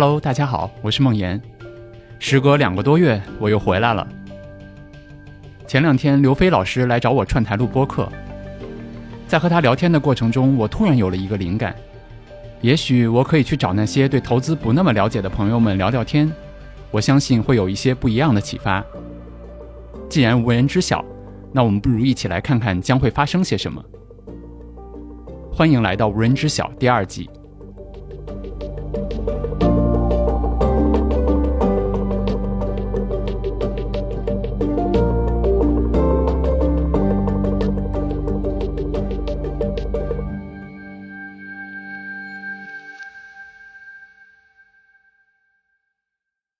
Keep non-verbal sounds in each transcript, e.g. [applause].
Hello，大家好，我是梦岩。时隔两个多月，我又回来了。前两天刘飞老师来找我串台录播课，在和他聊天的过程中，我突然有了一个灵感，也许我可以去找那些对投资不那么了解的朋友们聊聊天，我相信会有一些不一样的启发。既然无人知晓，那我们不如一起来看看将会发生些什么。欢迎来到《无人知晓》第二季。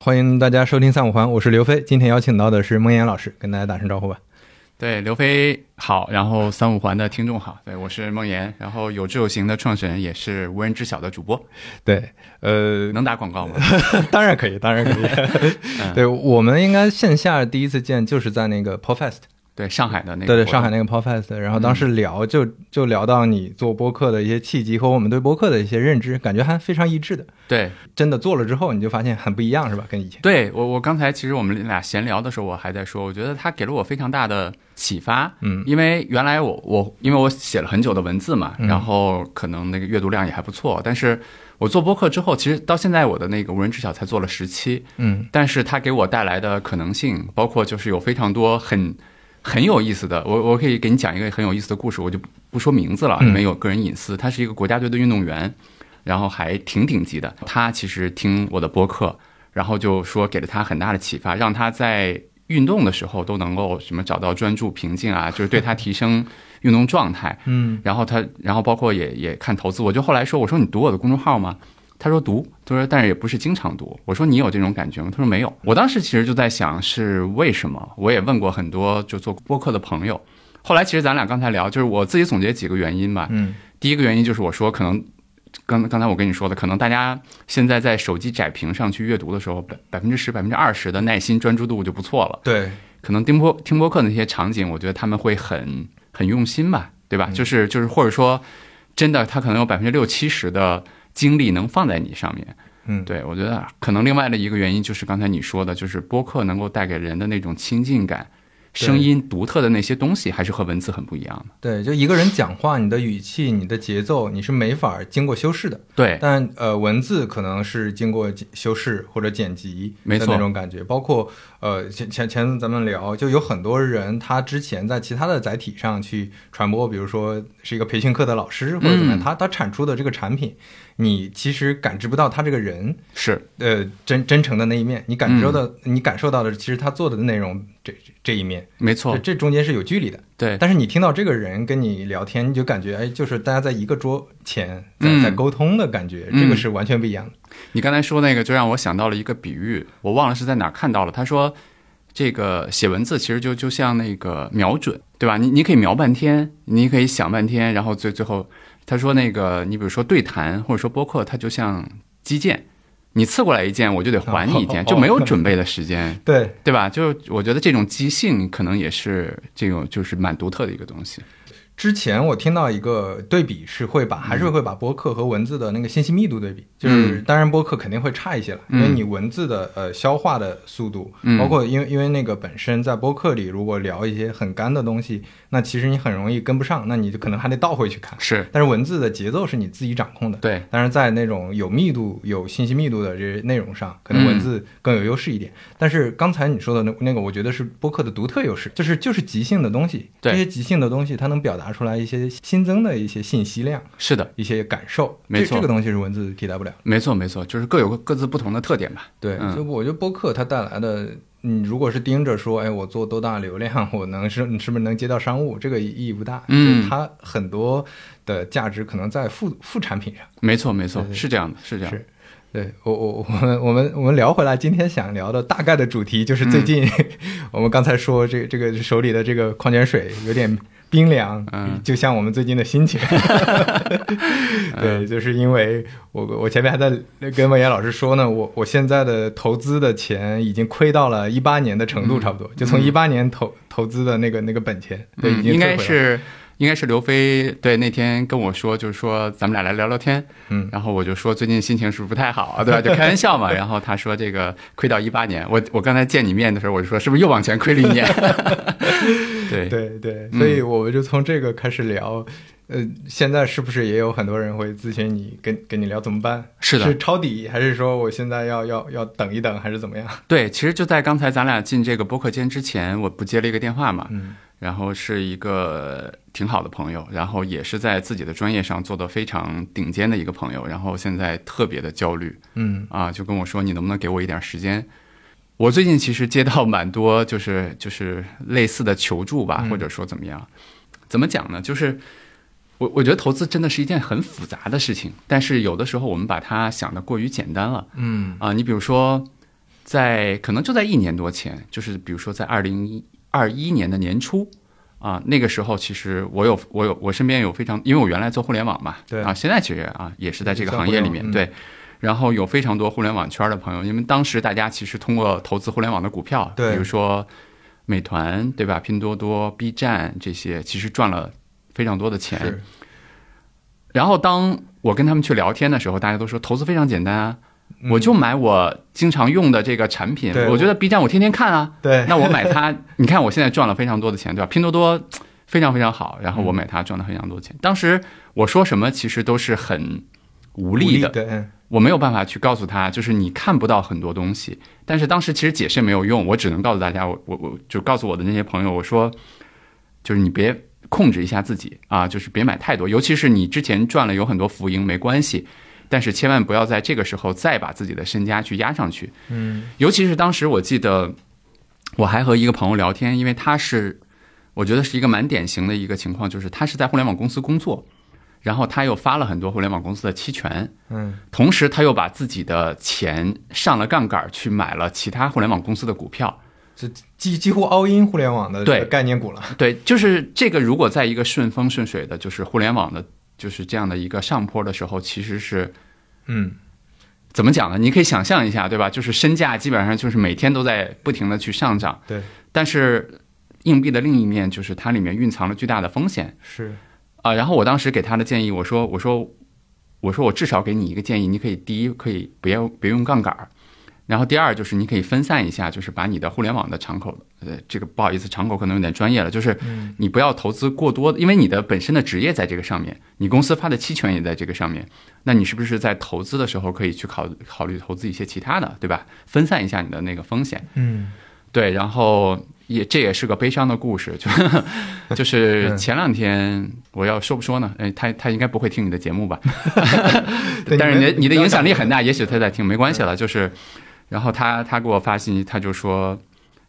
欢迎大家收听三五环，我是刘飞。今天邀请到的是孟岩老师，跟大家打声招呼吧。对，刘飞好，然后三五环的听众好，对我是孟岩，然后有志有行的创始人，也是无人知晓的主播。对，呃，能打广告吗？[laughs] 当然可以，当然可以。[laughs] [laughs] 对我们应该线下第一次见就是在那个 PodFest。对上海的那个，对对上海那个 Podcast，然后当时聊就就聊到你做播客的一些契机和我们对播客的一些认知，感觉还非常一致的。对，真的做了之后，你就发现很不一样，是吧？跟以前。对我，我刚才其实我们俩闲聊的时候，我还在说，我觉得他给了我非常大的启发。嗯，因为原来我我因为我写了很久的文字嘛，然后可能那个阅读量也还不错，但是我做播客之后，其实到现在我的那个无人知晓才做了十期。嗯，但是它给我带来的可能性，包括就是有非常多很。很有意思的，我我可以给你讲一个很有意思的故事，我就不说名字了，因为有个人隐私。他是一个国家队的运动员，然后还挺顶级的。他其实听我的播客，然后就说给了他很大的启发，让他在运动的时候都能够什么找到专注、平静啊，[laughs] 就是对他提升运动状态。嗯，然后他，然后包括也也看投资，我就后来说，我说你读我的公众号吗？他说读，他说但是也不是经常读。我说你有这种感觉吗？他说没有。我当时其实就在想是为什么？我也问过很多就做播客的朋友。后来其实咱俩刚才聊，就是我自己总结几个原因吧。嗯，第一个原因就是我说可能刚刚才我跟你说的，可能大家现在在手机窄屏上去阅读的时候，百百分之十、百分之二十的耐心专注度就不错了。对，可能听播听播客那些场景，我觉得他们会很很用心吧，对吧？就是就是或者说真的，他可能有百分之六七十的。精力能放在你上面，嗯，对我觉得可能另外的一个原因就是刚才你说的，就是播客能够带给人的那种亲近感。声音独特的那些东西，还是和文字很不一样的。对，就一个人讲话，你的语气、你的节奏，你是没法经过修饰的。对，但呃，文字可能是经过修饰或者剪辑的那种感觉。包括呃，前前前咱们聊，就有很多人他之前在其他的载体上去传播，比如说是一个培训课的老师或者怎么样，他他产出的这个产品，你其实感知不到他这个人是呃真真诚的那一面，你感受到你感受到的其实他做的内容这这一面。没错，这中间是有距离的。对，但是你听到这个人跟你聊天，你就感觉哎，就是大家在一个桌前在在沟通的感觉，这个是完全不一样的。你刚才说那个，就让我想到了一个比喻，我忘了是在哪看到了。他说，这个写文字其实就就像那个瞄准，对吧？你你可以瞄半天，你可以想半天，然后最最后，他说那个，你比如说对谈或者说播客，它就像击剑。你刺过来一剑，我就得还你一剑，就没有准备的时间，[laughs] 对对吧？就我觉得这种即兴可能也是这种，就是蛮独特的一个东西。之前我听到一个对比是会把还是会把播客和文字的那个信息密度对比，就是当然播客肯定会差一些了，因为你文字的呃消化的速度，包括因为因为那个本身在播客里如果聊一些很干的东西，那其实你很容易跟不上，那你就可能还得倒回去看。是，但是文字的节奏是你自己掌控的。对，但是在那种有密度、有信息密度的这些内容上，可能文字更有优势一点。但是刚才你说的那那个，我觉得是播客的独特优势，就是就是即兴的东西，这些即兴的东西它能表达。拿出来一些新增的一些信息量，是的，一些感受，没错，这个东西是文字替代不了。没错，没错，就是各有各自不同的特点吧。对，所以我觉得播客它带来的，你如果是盯着说，哎，我做多大流量，我能是你是不是能接到商务，这个意义不大。嗯，它很多的价值可能在副副产品上。没错，没错，是这样的，是这样。是，对我我我们我们我们聊回来，今天想聊的大概的主题就是最近 [laughs] 我们刚才说这这个手里的这个矿泉水有点。冰凉，嗯，就像我们最近的心情，[laughs] 对，就是因为我我前面还在跟文言老师说呢，我我现在的投资的钱已经亏到了一八年的程度，差不多，就从一八年投投资的那个那个本钱，对，已经应该是应该是刘飞对那天跟我说，就是说咱们俩来聊聊天，嗯，然后我就说最近心情是不是不太好啊，[laughs] 对吧？就开玩笑嘛。[laughs] 然后他说这个亏到一八年，我我刚才见你面的时候，我就说是不是又往前亏了一年？[laughs] 对对对，所以我们就从这个开始聊。呃，现在是不是也有很多人会咨询你，跟跟你聊怎么办？是的，是抄底，还是说我现在要要要等一等，还是怎么样？[laughs] 对，其实就在刚才咱俩进这个播客间之前，我不接了一个电话嘛，嗯，然后是一个挺好的朋友，然后也是在自己的专业上做的非常顶尖的一个朋友，然后现在特别的焦虑，嗯啊，就跟我说你能不能给我一点时间？我最近其实接到蛮多就是就是类似的求助吧，或者说怎么样？怎么讲呢？就是我我觉得投资真的是一件很复杂的事情，但是有的时候我们把它想的过于简单了。嗯啊，你比如说，在可能就在一年多前，就是比如说在二零二一年的年初啊，那个时候其实我有我有我身边有非常，因为我原来做互联网嘛，对啊，现在其实啊也是在这个行业里面嗯对。然后有非常多互联网圈的朋友，因为当时大家其实通过投资互联网的股票，比如说美团对吧、拼多多、B 站这些，其实赚了非常多的钱。然后当我跟他们去聊天的时候，大家都说投资非常简单啊，嗯我就买我经常用的这个产品。对我觉得 B 站我天天看啊，对，那我买它，[laughs] 你看我现在赚了非常多的钱，对吧？拼多多非常非常好，然后我买它赚了非常多钱。当时我说什么，其实都是很无力的，我没有办法去告诉他，就是你看不到很多东西。但是当时其实解释也没有用，我只能告诉大家，我我我就告诉我的那些朋友，我说，就是你别控制一下自己啊，就是别买太多，尤其是你之前赚了有很多浮盈没关系，但是千万不要在这个时候再把自己的身家去压上去。嗯。尤其是当时我记得我还和一个朋友聊天，因为他是我觉得是一个蛮典型的一个情况，就是他是在互联网公司工作，然后他又发了很多互联网公司的期权。嗯同时，他又把自己的钱上了杠杆，去买了其他互联网公司的股票。这几几乎 all in 互联网的对概念股了。对，就是这个，如果在一个顺风顺水的，就是互联网的，就是这样的一个上坡的时候，其实是嗯怎么讲呢？你可以想象一下，对吧？就是身价基本上就是每天都在不停的去上涨，对，但是硬币的另一面就是它里面蕴藏了巨大的风险是啊。然后我当时给他的建议，我说，我说，我说我至少给你一个建议，你可以第一可以不要别用杠杆儿，然后第二就是你可以分散一下，就是把你的互联网的敞口，呃，这个不好意思，敞口可能有点专业了，就是嗯你不要投资过多，因为你的本身的职业在这个上面，你公司发的期权也在这个上面，那你是不是在投资的时候可以去考考虑投资一些其他的，对吧？分散一下你的那个风险。嗯对，然后也这也是个悲伤的故事，就 [laughs] 就是前两天我要说不说呢？哎，他他应该不会听你的节目吧？[laughs] 对 [laughs] 但是你的你的影响力很大。大，也许他在听，没关系了。就是，然后他他给我发信息，他就说，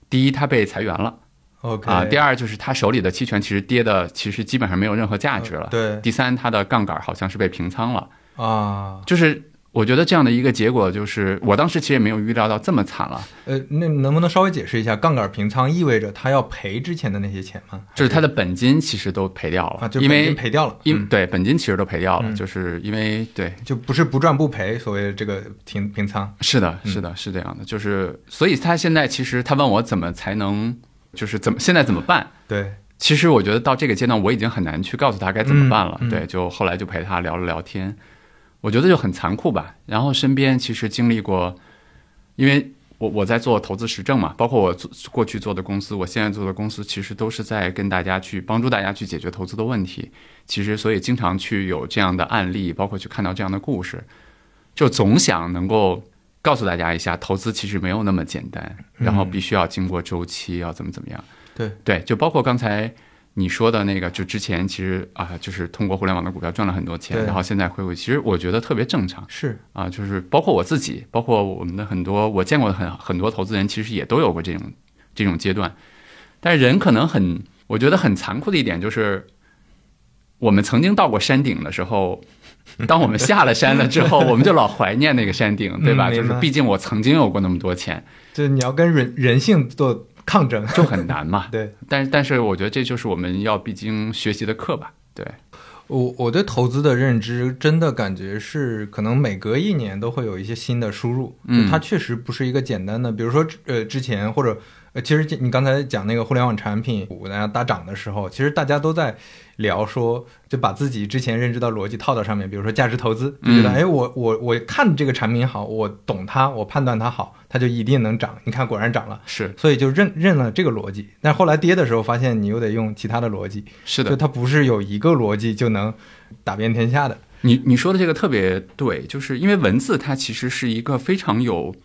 第一他被裁员了 OK 啊，第二就是他手里的期权其实跌的其实基本上没有任何价值了。对第三，他的杠杆好像是被平仓了，啊，就是。我觉得这样的一个结果就是，我当时其实也没有预料到这么惨了。呃，那能不能稍微解释一下，杠杆平仓意味着他要赔之前的那些钱吗？就是他的本金其实都赔掉了，啊，就因为赔掉了，因、嗯。对本金其实都赔掉了，嗯。就是因为对，就不是不赚不赔，所谓的这个平平仓。是的，嗯。是的，是这样的，就是所以他现在其实他问我怎么才能，就是怎么现在怎么办？对，其实我觉得到这个阶段我已经很难去告诉他该怎么办了，嗯嗯。对，就后来就陪他聊了聊天，我觉得就很残酷吧。然后身边其实经历过，因为我我在做投资实证嘛，包括我做过去做的公司，我现在做的公司，其实都是在跟大家去帮助大家去解决投资的问题。其实所以经常去有这样的案例，包括去看到这样的故事，就总想能够告诉大家一下，投资其实没有那么简单，然后必须要经过周期，要怎么怎么样。对对，就包括刚才你说的那个，就之前其实啊，就是通过互联网的股票赚了很多钱，然后现在回归，其实我觉得特别正常是，啊，就是包括我自己，包括我们的很多我见过的很很多投资人，其实也都有过这种这种阶段。但是人可能很，我觉得很残酷的一点就是，我们曾经到过山顶的时候。当我们下了山了之后，我们就老怀念那个山顶，对吧？嗯就是毕竟我曾经有过那么多钱，就是你要跟人人性做抗争，就很难嘛。[laughs] 对。但是，但是我觉得这就是我们要必经学习的课吧。对，我我对投资的认知真的感觉是，可能每隔一年都会有一些新的输入，嗯就它确实不是一个简单的，比如说呃之前或者呃，其实你刚才讲那个互联网产品股大家大涨的时候，其实大家都在聊说，就把自己之前认知的逻辑套到上面，比如说价值投资，就觉得哎，我我我看这个产品好，我懂它，我判断它好，它就一定能涨。你看，果然涨了，是，所以就认认了这个逻辑。但后来跌的时候，发现你又得用其他的逻辑，是的，就它不是有一个逻辑就能打遍天下的。你你说的这个特别对，就是因为文字它其实是一个非常有。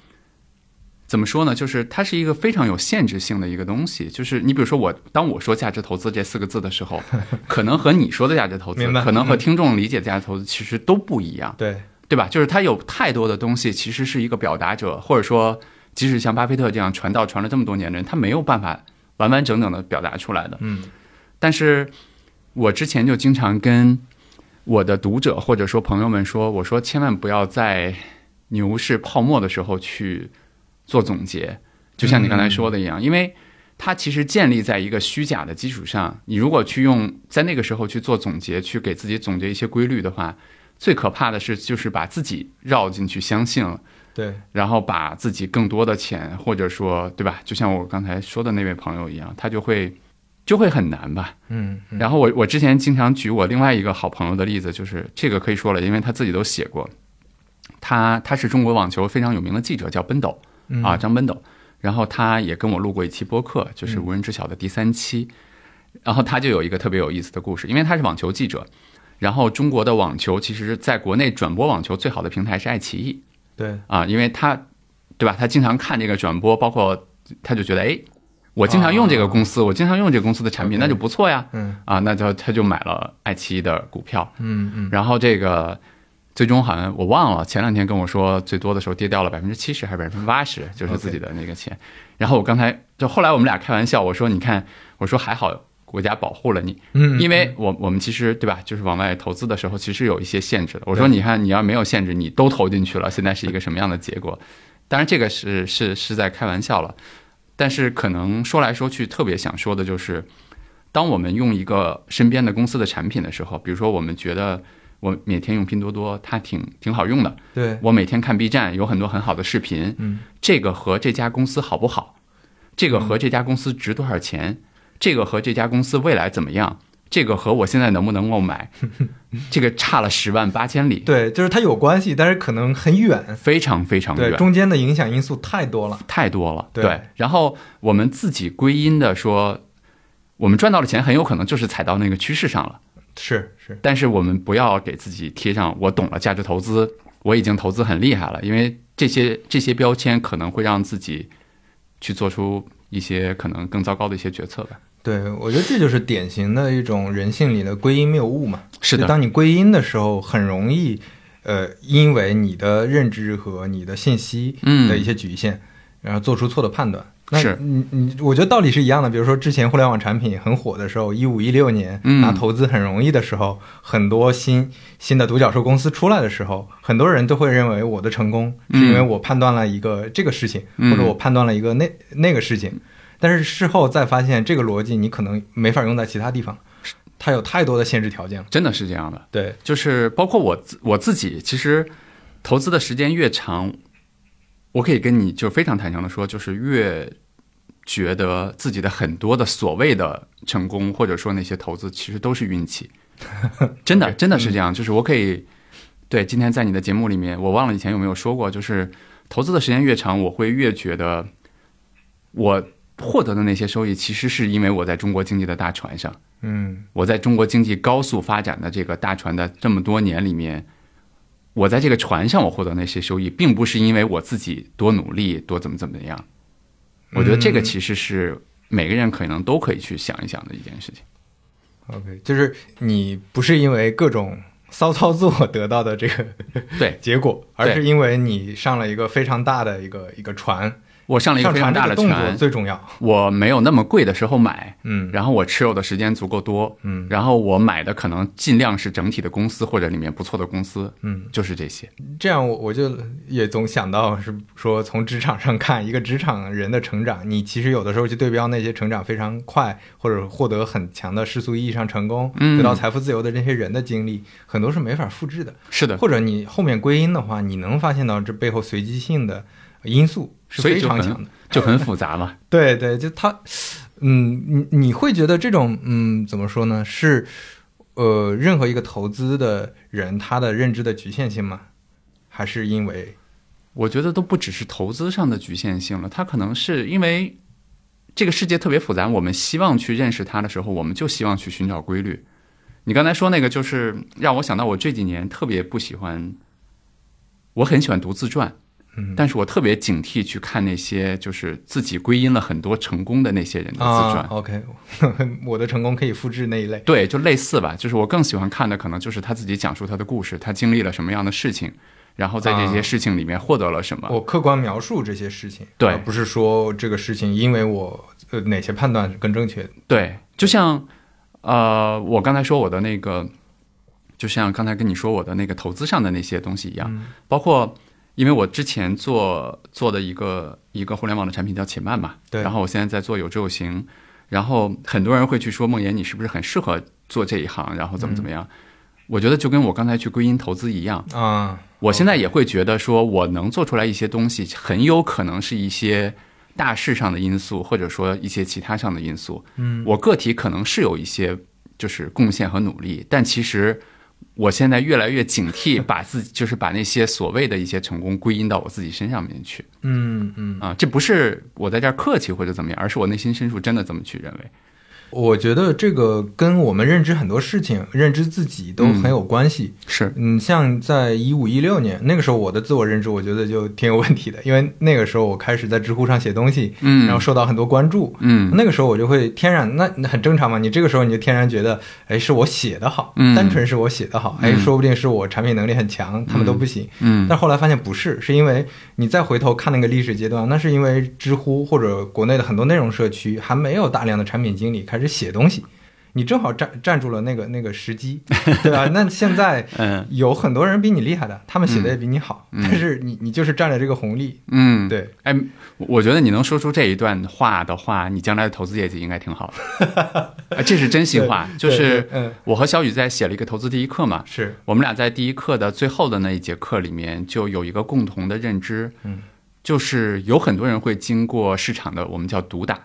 怎么说呢？就是它是一个非常有限制性的一个东西。就是你比如说我，当我说价值投资这四个字的时候，[laughs] 可能和你说的价值投资，可能和听众理解的价值投资其实都不一样。对，对吧？就是它有太多的东西，其实是一个表达者，或者说，即使像巴菲特这样传道传了这么多年的人，他没有办法完完整整的表达出来的。嗯。但是我之前就经常跟我的读者或者说朋友们说，我说千万不要在牛市泡沫的时候去。做总结，就像你刚才说的一样，因为它其实建立在一个虚假的基础上。你如果去用在那个时候去做总结，去给自己总结一些规律的话，最可怕的是就是把自己绕进去相信了。对，然后把自己更多的钱，或者说对吧？就像我刚才说的那位朋友一样，他就会就会很难吧。嗯。然后我我之前经常举我另外一个好朋友的例子，就是这个可以说了，因为他自己都写过。他他是中国网球非常有名的记者，叫奔斗。啊，张奔斗，然后他也跟我录过一期播客，就是无人知晓的第三期，然后他就有一个特别有意思的故事，因为他是网球记者，然后中国的网球其实在国内转播网球最好的平台是爱奇艺，对，啊，因为他，对吧？他经常看这个转播，包括他就觉得，哎，我经常用这个公司，我经常用这个公司的产品，那就不错呀，嗯，啊，那就他就买了爱奇艺的股票，嗯嗯，然后这个。最终好像我忘了，前两天跟我说最多的时候跌掉了百分之七十还是百分之八十，就是自己的那个钱。然后我刚才就后来我们俩开玩笑，我说你看，我说还好国家保护了你，嗯，因为我我们其实对吧，就是往外投资的时候其实有一些限制的。我说你看你要没有限制，你都投进去了，现在是一个什么样的结果？当然这个是是是在开玩笑了，但是可能说来说去特别想说的就是，当我们用一个身边的公司的产品的时候，比如说我们觉得。我每天用拼多多，它挺挺好用的。对我每天看 B 站，有很多很好的视频。嗯，这个和这家公司好不好？这个和这家公司值多少钱？这个和这家公司未来怎么样？这个和我现在能不能够买？[laughs] 这个差了十万八千里。对，就是它有关系，但是可能很远，非常非常远。中间的影响因素太多了，太多了。对，然后我们自己归因的说，我们赚到的钱很有可能就是踩到那个趋势上了。是是，但是我们不要给自己贴上“我懂了价值投资，我已经投资很厉害了”，因为这些这些标签可能会让自己去做出一些可能更糟糕的一些决策吧。对，我觉得这就是典型的一种人性里的归因谬误嘛。是的，当你归因的时候，很容易呃，因为你的认知和你的信息的一些局限，然后做出错的判断。是，你你，我觉得道理是一样的。比如说，之前互联网产品很火的时候，一五一六年拿投资很容易的时候，很多新新的独角兽公司出来的时候，很多人都会认为我的成功是因为我判断了一个这个事情，或者我判断了一个那那个事情。但是事后再发现，这个逻辑你可能没法用在其他地方，它有太多的限制条件了。真的是这样的，对，就是包括我我自己，其实投资的时间越长。我可以跟你就非常坦诚的说，就是越觉得自己的很多的所谓的成功，或者说那些投资，其实都是运气。[laughs] 真的，真的是这样。就是我可以对今天在你的节目里面，我忘了以前有没有说过，就是投资的时间越长，我会越觉得我获得的那些收益，其实是因为我在中国经济的大船上。嗯，我在中国经济高速发展的这个大船的这么多年里面。我在这个船上，我获得那些收益，并不是因为我自己多努力、多怎么怎么样。我觉得这个其实是每个人可能都可以去想一想的一件事情。OK，就是你不是因为各种骚操作得到的这个对 [laughs] 结果，而是因为你上了一个非常大的一个一个船。我上了一个非常大的船，最重要。我没有那么贵的时候买，嗯，然后我持有的时间足够多，嗯，然后我买的可能尽量是整体的公司或者里面不错的公司，嗯，就是这些。这样我我就也总想到是说，从职场上看一个职场人的成长，你其实有的时候去对标那些成长非常快或者获得很强的世俗意义上成功、得到财富自由的这些人的经历，很多是没法复制的。是的，或者你后面归因的话，你能发现到这背后随机性的。因素是非常强的很。就很复杂嘛。[laughs] 对对，就他，嗯，你你会觉得这种，嗯，怎么说呢？是，呃，任何一个投资的人他的认知的局限性吗？还是因为，我觉得都不只是投资上的局限性了，它可能是因为这个世界特别复杂，我们希望去认识它的时候，我们就希望去寻找规律。你刚才说那个，就是让我想到我这几年特别不喜欢，我很喜欢读自传，嗯，但是我特别警惕去看那些就是自己归因了很多成功的那些人的自传。啊，OK，[laughs] 我的成功可以复制那一类。对，就类似吧，就是我更喜欢看的可能就是他自己讲述他的故事，他经历了什么样的事情，然后在这些啊事情里面获得了什么。我客观描述这些事情，对而不是说这个事情因为我呃哪些判断是更正确的。对，就像呃，我刚才说我的那个，就像刚才跟你说我的那个投资上的那些东西一样，嗯包括因为我之前做做的一个一个互联网的产品叫且慢嘛，对。然后我现在在做有志有行，然后很多人会去说梦妍，你是不是很适合做这一行，然后怎么怎么样？我觉得就跟我刚才去归因投资一样，啊，我现在也会觉得说，我能做出来一些东西，很有可能是一些大势上的因素，或者说一些其他上的因素。嗯，我个体可能是有一些就是贡献和努力，但其实我现在越来越警惕，[laughs] 把自己就是把那些所谓的一些成功归因到我自己身上面去嗯嗯，啊，这不是我在这儿客气或者怎么样，而是我内心深处真的这么去认为。我觉得这个跟我们认知很多事情、认知自己都很有关系。是，嗯，像在一五一六年那个时候，我的自我认知我觉得就挺有问题的，因为那个时候我开始在知乎上写东西，嗯，然后受到很多关注。嗯那个时候我就会天然，那那很正常嘛。你这个时候你就天然觉得，哎，是我写的好，嗯单纯是我写的好，哎，嗯说不定是我产品能力很强，他们都不行。嗯但后来发现不是，是因为你再回头看那个历史阶段，那是因为知乎或者国内的很多内容社区还没有大量的产品经理开始写东西，你正好站站住了那个那个时机，[laughs] 对吧？那现在 [laughs] 嗯。有很多人比你厉害的，他们写的也比你好，嗯。但是你你就是占了这个红利，嗯，对，哎，我觉得你能说出这一段话的话，你将来的投资业绩应该挺好的。[laughs] 啊这是真心话，就是我和小雨在写了一个投资第一课嘛，是。我们俩在第一课的最后的那一节课里面就有一个共同的认知，嗯，就是有很多人会经过市场的我们叫毒打。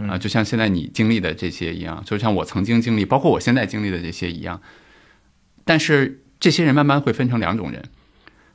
嗯啊，就像现在你经历的这些一样，就像我曾经经历，包括我现在经历的这些一样。但是这些人慢慢会分成两种人，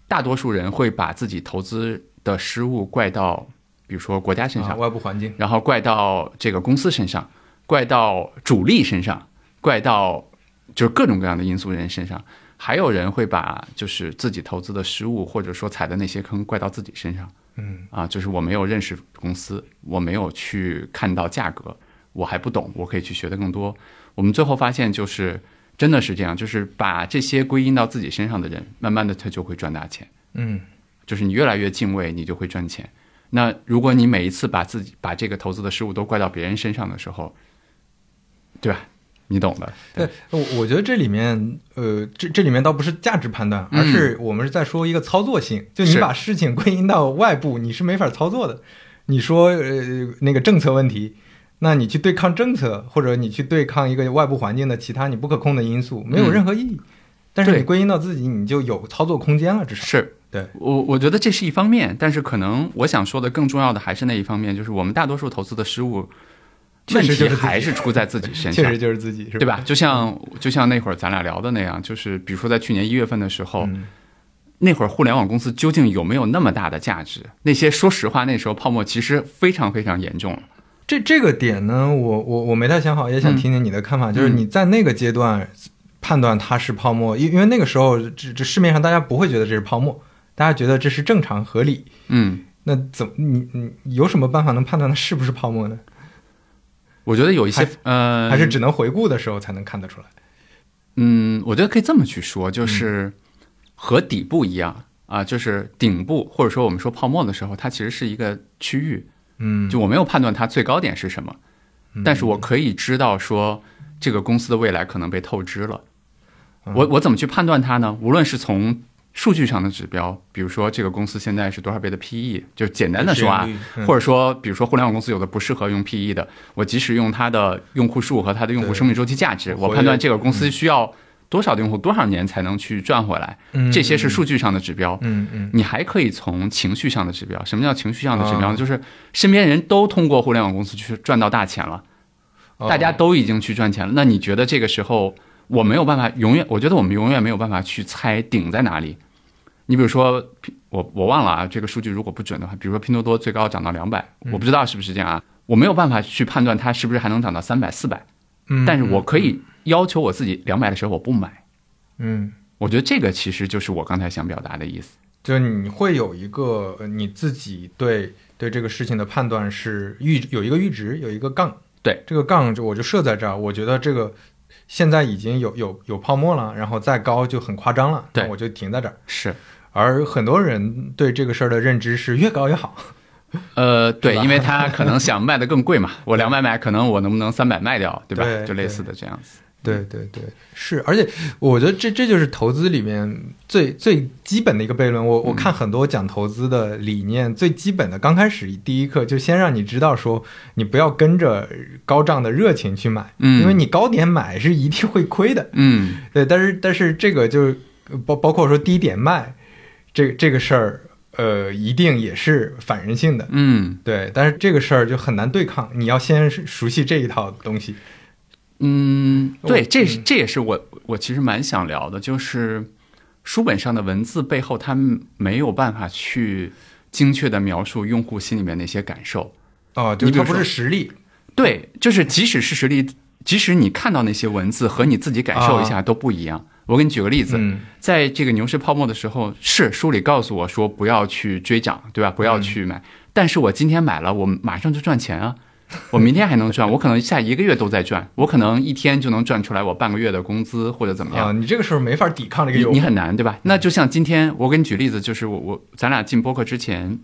大多数人会把自己投资的失误怪到，比如说国家身啊上，外部环境，然后怪到这个公司身上，怪到主力身上，怪到就是各种各样的因素人身上。还有人会把就是自己投资的失误，或者说踩的那些坑怪到自己身上。嗯啊，就是我没有认识公司，我没有去看到价格，我还不懂，我可以去学的更多。我们最后发现，就是真的是这样，就是把这些归因到自己身上的人，慢慢的他就会赚大钱。嗯就是你越来越敬畏，你就会赚钱。那如果你每一次把自己把这个投资的失误都怪到别人身上的时候，对吧？你懂的。对，我我觉得这里面，呃，这这里面倒不是价值判断，而是我们是在说一个操作性。就你把事情归因到外部，你是没法操作的。你说，呃，那个政策问题，那你去对抗政策，或者你去对抗一个外部环境的其他你不可控的因素，没有任何意义。但是你归因到自己，你就有操作空间了，至少。是对，我我觉得这是一方面，但是可能我想说的更重要的还是那一方面，就是我们大多数投资的失误，确实就是还是出在自己身上 [laughs] 确实。就是自己，是对吧？？就像就像那会儿咱俩聊的那样，就是比如说在去年一月份的时候，嗯那会儿互联网公司究竟有没有那么大的价值？那些说实话，那时候泡沫其实非常非常严重了。这这个点呢，我我我没太想好，也想嗯听听你的看法。就是你在那个阶段判断它是泡沫，因因为那个时候这这市面上大家不会觉得这是泡沫，大家觉得这是正常合理。嗯，那怎么你你有什么办法能判断它是不是泡沫呢？我觉得有一些呃，还是只能回顾的时候才能看得出来？嗯，我觉得可以这么去说，嗯就是和底部一样啊，就是顶部或者说我们说泡沫的时候，它其实是一个区域，嗯，就我没有判断它最高点是什么，但是我可以知道说这个公司的未来可能被透支了。嗯我我怎么去判断它呢？无论是从数据上的指标，比如说这个公司现在是多少倍的 PE，就简单的说啊或者说比如说互联网公司有的不适合用 PE 的，我即使用它的用户数和它的用户生命周期价值，我判断这个公司需要多少的用户多少年才能去赚回来？嗯这些是数据上的指标。嗯嗯你还可以从情绪上的指标。什么叫情绪上的指标呢？啊就是身边人都通过互联网公司去赚到大钱了，哦大家都已经去赚钱了。那你觉得这个时候我没有办法永远？我觉得我们永远没有办法去猜顶在哪里。你比如说，我我忘了啊，这个数据如果不准的话，比如说拼多多最高涨到两百、嗯我不知道是不是这样啊，我没有办法去判断它是不是还能涨到三百、四百，嗯，但是我可以要求我自己两百的时候我不买。嗯，我觉得这个其实就是我刚才想表达的意思。就你会有一个呃你自己对对这个事情的判断是阈有一个阈值，有一个杠，对这个杠就我就设在这儿，我觉得这个现在已经有有有泡沫了，然后再高就很夸张了，对我就停在这儿。是，而很多人对这个事儿的认知是越高越好，呃，对，因为他可能想卖的更贵嘛，[laughs] 我两百买，可能我能不能三百卖掉，对吧？对就类似的这样子。对对对，是，而且我觉得这这就是投资里面最最基本的一个悖论。我我看很多讲投资的理念，最基本的刚开始第一课就先让你知道说，你不要跟着高涨的热情去买，嗯因为你高点买是一定会亏的。嗯，对，但是但是这个就包包括说低点卖，这这个事儿，呃，一定也是反人性的。嗯对，但是这个事儿就很难对抗，你要先熟悉这一套东西。嗯，对，这是嗯这也是我我其实蛮想聊的，就是书本上的文字背后，他们没有办法去精确的描述用户心里面那些感受。哦，就它不是实力。对，就是即使是实力，即使你看到那些文字和你自己感受一下都不一样。我给你举个例子，嗯在这个牛市泡沫的时候，是书里告诉我说不要去追涨，对吧？不要去买。但是我今天买了，我马上就赚钱啊！我明天还能赚，我可能下一个月都在赚，我可能一天就能赚出来我半个月的工资或者怎么样。啊，你这个时候没法抵抗这个诱惑。你你很难对吧？那就像今天我给你举例子，就是我我咱俩进播客之前，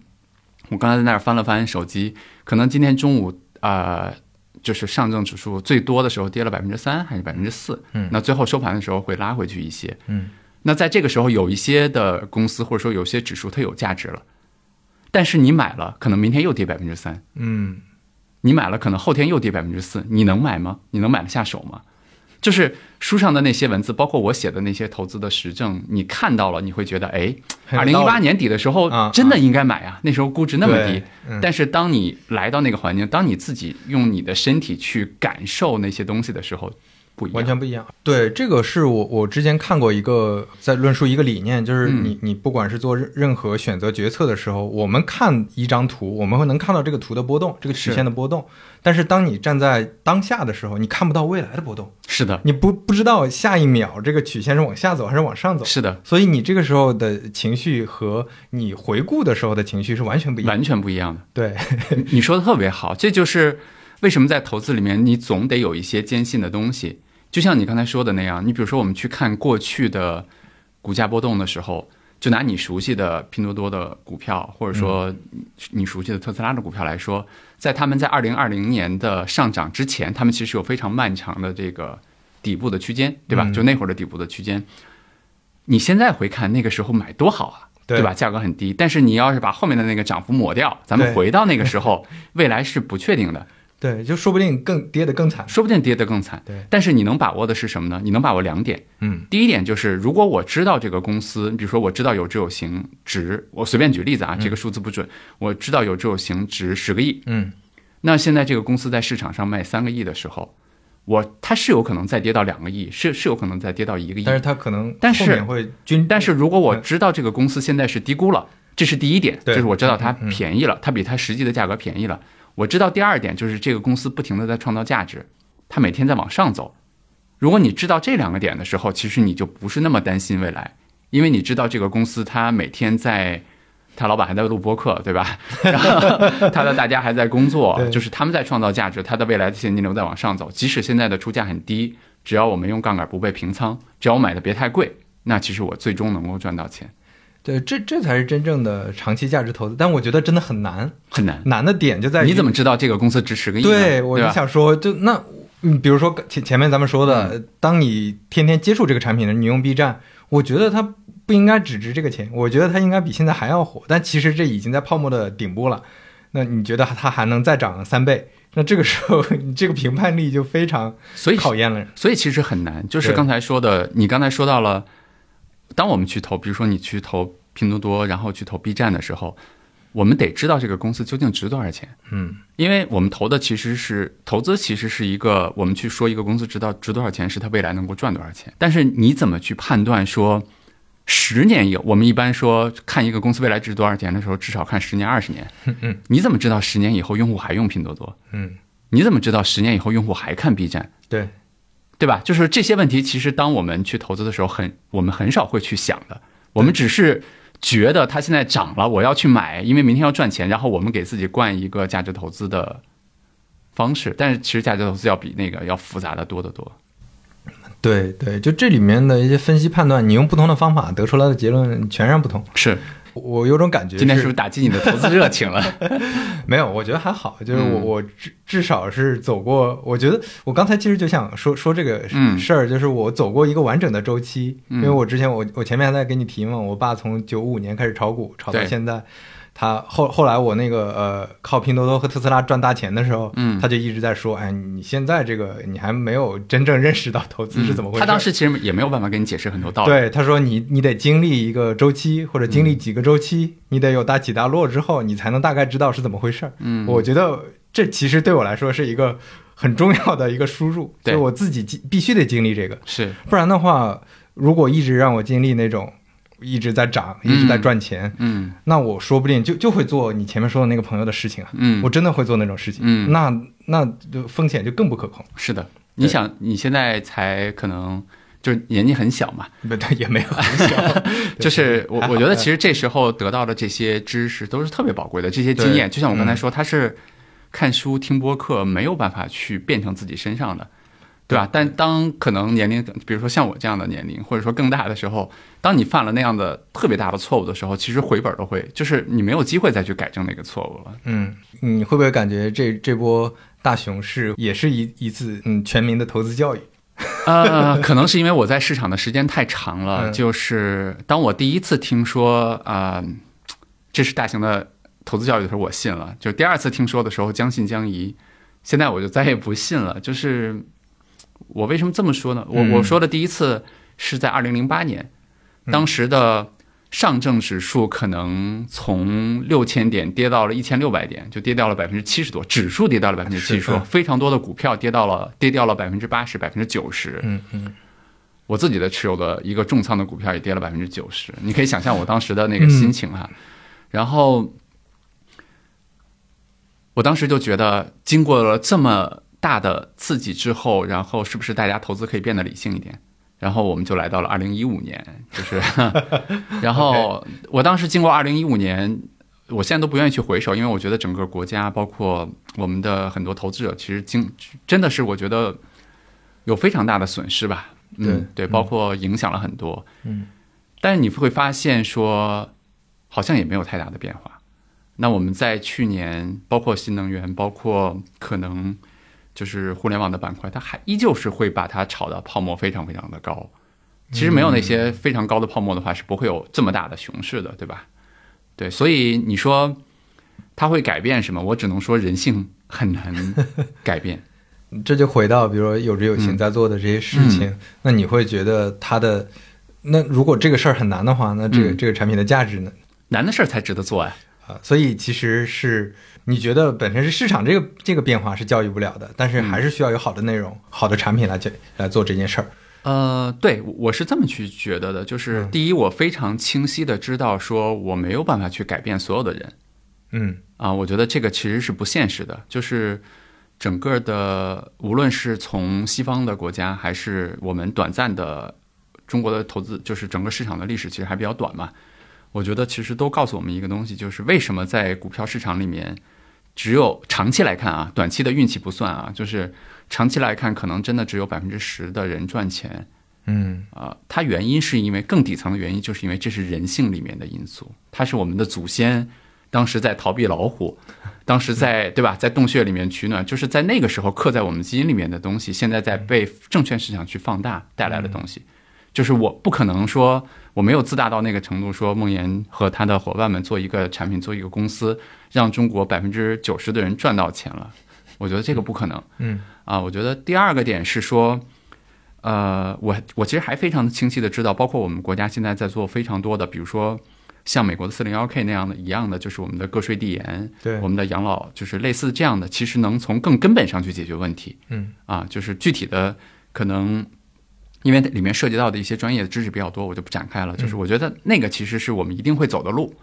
我刚才在那儿翻了翻手机，可能今天中午啊、呃就是上证指数最多的时候跌了百分之三还是百分之四，嗯那最后收盘的时候会拉回去一些，嗯，那在这个时候有一些的公司或者说有些指数它有价值了，但是你买了，可能明天又跌百分之三，嗯，你买了，可能后天又跌百分之四，你能买吗？你能买得下手吗？就是书上的那些文字，包括我写的那些投资的实证，你看到了，你会觉得，哎，二零一八年底的时候啊真的应该买啊，那时候估值那么低但是当你来到那个环境，当你自己用你的身体去感受那些东西的时候，不一样。完全不一样。对，这个是我我之前看过一个在论述一个理念，就是嗯你你不管是做任任何选择决策的时候，我们看一张图，我们会能看到这个图的波动，这个曲线的波动。但是当你站在当下的时候，你看不到未来的波动，是的，你不不知道下一秒这个曲线是往下走还是往上走。是的，所以你这个时候的情绪和你回顾的时候的情绪是完全不一样。完全不一样的。对，[laughs] 你说的特别好，这就是为什么在投资里面，你总得有一些坚信的东西。就像你刚才说的那样，你比如说我们去看过去的股价波动的时候，就拿你熟悉的拼多多的股票，或者说你熟悉的特斯拉的股票来说，在他们在二零二零年的上涨之前，他们其实有非常漫长的这个底部的区间，对吧？嗯就那会儿的底部的区间，你现在回看那个时候买多好啊！对对吧？价格很低，但是你要是把后面的那个涨幅抹掉，咱们回到那个时候，未来是不确定的，对，就说不定更跌得更惨。说不定跌得更惨。对，但是你能把握的是什么呢？你能把握两点。嗯第一点就是，如果我知道这个公司，比如说我知道有值有行值，我随便举例子啊，这个数字不准，我知道有值有行值十个亿，嗯那现在这个公司在市场上卖三个亿的时候，我它是有可能再跌到两个亿，是是有可能再跌到一个亿但，是它可能但是会均，但是如果我知道这个公司现在是低估了，这是第一点，对就是我知道它便宜了，它比它实际的价格便宜了。我知道第二点就是这个公司不停的在创造价值，它每天在往上走。如果你知道这两个点的时候，其实你就不是那么担心未来，因为你知道这个公司它每天在，他老板还在录播客，对吧？[laughs] 然后他的大家还在工作，就是他们在创造价值，它的未来的现金流在往上走。即使现在的出价很低，只要我们用杠杆不被平仓，只要我买的别太贵，那其实我最终能够赚到钱。对，这这才是真正的长期价值投资。但我觉得真的很难，很难。难的点就在于你怎么知道这个公司值十个亿？对，我就？想说，就那，嗯，比如说前前面咱们说的，嗯当你天天接触这个产品的，你用 B 站，我觉得它不应该只值这个钱，我觉得它应该比现在还要火。但其实这已经在泡沫的顶部了。那你觉得它还能再涨三倍？那这个时候 [laughs] 你这个评判力就非常所以考验了。所以其实很难，就是刚才说的，你刚才说到了，当我们去投，比如说你去投拼多多，然后去投 B 站的时候，我们得知道这个公司究竟值多少钱。嗯因为我们投的其实是投资，其实是一个我们去说一个公司值到值多少钱，是它未来能够赚多少钱。但是你怎么去判断说十年以后？我们一般说看一个公司未来值多少钱的时候，至少看十年、二十年。嗯 [laughs] 你怎么知道十年以后用户还用拼多多？嗯，你怎么知道十年以后用户还看 B 站？对，对吧？就是这些问题，其实当我们去投资的时候很，我们很少会去想的。我们只是觉得它现在涨了，我要去买，因为明天要赚钱，然后我们给自己灌一个价值投资的方式。但是其实价值投资要比那个要复杂的多得多。对对，就这里面的一些分析判断，你用不同的方法得出来的结论全然不同。是，我有种感觉，今天是不是打击你的投资热情了？[laughs] 没有，我觉得还好，就是我、嗯我至至少是走过，我觉得我刚才其实就想说说这个嗯事儿，就是我走过一个完整的周期，嗯因为我之前我我前面还在给你提嘛，我爸从九五年开始炒股，炒到现在。他后后来我那个呃靠拼多多和特斯拉赚大钱的时候，嗯他就一直在说，哎，你现在这个你还没有真正认识到投资是怎么回事。他当时其实也没有办法跟你解释很多道理。对他说你你得经历一个周期或者经嗯历几个周期，你得有大起大落之后，你才能大概知道是怎么回事儿。嗯，我觉得这其实对我来说是一个很重要的一个输入，就我自己经必须得经历这个，是，不然的话，如果一直让我经历那种一直在涨、一直在赚钱，嗯。那我说不定就就会做你前面说的那个朋友的事情啊，嗯。我，真的会做那种事情，嗯。那那就风险就更不可控。是的。你想，你现在才可能就是年纪很小嘛，不对，也没有很小，[laughs] 就是我我觉得其实这时候得到的这些知识都是特别宝贵的，这些经验，就像我刚才说，它是看书听播客没有办法去变成自己身上的，对吧？但当可能年龄，比如说像我这样的年龄，或者说更大的时候，当你犯了那样的特别大的错误的时候，其实回本都会，就是你没有机会再去改正那个错误了。嗯，你会不会感觉这这波大熊市也是一一次嗯全民的投资教育？呃，可能是因为我在市场的时间太长了，嗯就是当我第一次听说啊、这是大型的投资教育的时候，我信了；就第二次听说的时候，将信将疑。现在我就再也不信了。就是我为什么这么说呢？我嗯我说的第一次是在二零零八年，嗯当时的上证指数可能从六千点跌到了一千六百点，就跌掉了百分之七十多，指数跌掉了百分之七十多，非常多的股票跌到了跌掉了百分之八十、百分之九十。嗯嗯我自己的持有的一个重仓的股票也跌了百分之九十，你可以想象我当时的那个心情哈。然后，我当时就觉得，经过了这么大的刺激之后，然后是不是大家投资可以变得理性一点？然后我们就来到了二零一五年，就是，[laughs] 然后我当时经过二零一五年，我现在都不愿意去回首，因为我觉得整个国家，包括我们的很多投资者，其实经真的是我觉得有非常大的损失吧。嗯，对，对嗯包括影响了很多。嗯，但是你会发现说，好像也没有太大的变化。那我们在去年，包括新能源，包括可能就是互联网的板块，它还依旧是会把它炒到泡沫非常非常的高。其实没有那些非常高的泡沫的话，是不会有这么大的熊市的，对吧？对，所以你说它会改变什么？我只能说人性很难 [laughs] 改变。这就回到比如说有志有行嗯在做的这些事情，那你会觉得它的那如果这个事儿很难的话，那这个、嗯这个产品的价值呢？难的事儿才值得做呀。啊，所以其实是你觉得本身是市场这个这个变化是教育不了的，但是还是需要有好的内容、好的产品来去来做这件事儿。呃，对，我是这么去觉得的，就是嗯。第一，我非常清晰的知道，说我没有办法去改变所有的人。嗯。啊，我觉得这个其实是不现实的，就是整个的，无论是从西方的国家，还是我们短暂的中国的投资，就是整个市场的历史其实还比较短嘛，我觉得其实都告诉我们一个东西，就是为什么在股票市场里面，只有长期来看啊，短期的运气不算啊，就是长期来看，可能真的只有百分之十的人赚钱。嗯。啊，它原因是因为更底层的原因，就是因为这是人性里面的因素，它是我们的祖先当时在逃避老虎，[laughs] 当时在对吧，在洞穴里面取暖，就是在那个时候刻在我们基因里面的东西，现在在被证券市场去放大带来的东西，就是我不可能说我没有自大到那个程度，说梦岩和他的伙伴们做一个产品，做一个公司，让中国百分之九十的人赚到钱了。我觉得这个不可能。嗯啊，我觉得第二个点是说，呃，我我其实还非常清晰的知道，包括我们国家现在在做非常多的，比如说像美国的四零幺 K 那样的一样的，就是我们的个税递延，对我们的养老，就是类似这样的，其实能从更根本上去解决问题。嗯啊，就是具体的可能，因为里面涉及到的一些专业的知识比较多，我就不展开了。就是我觉得那个其实是我们一定会走的路，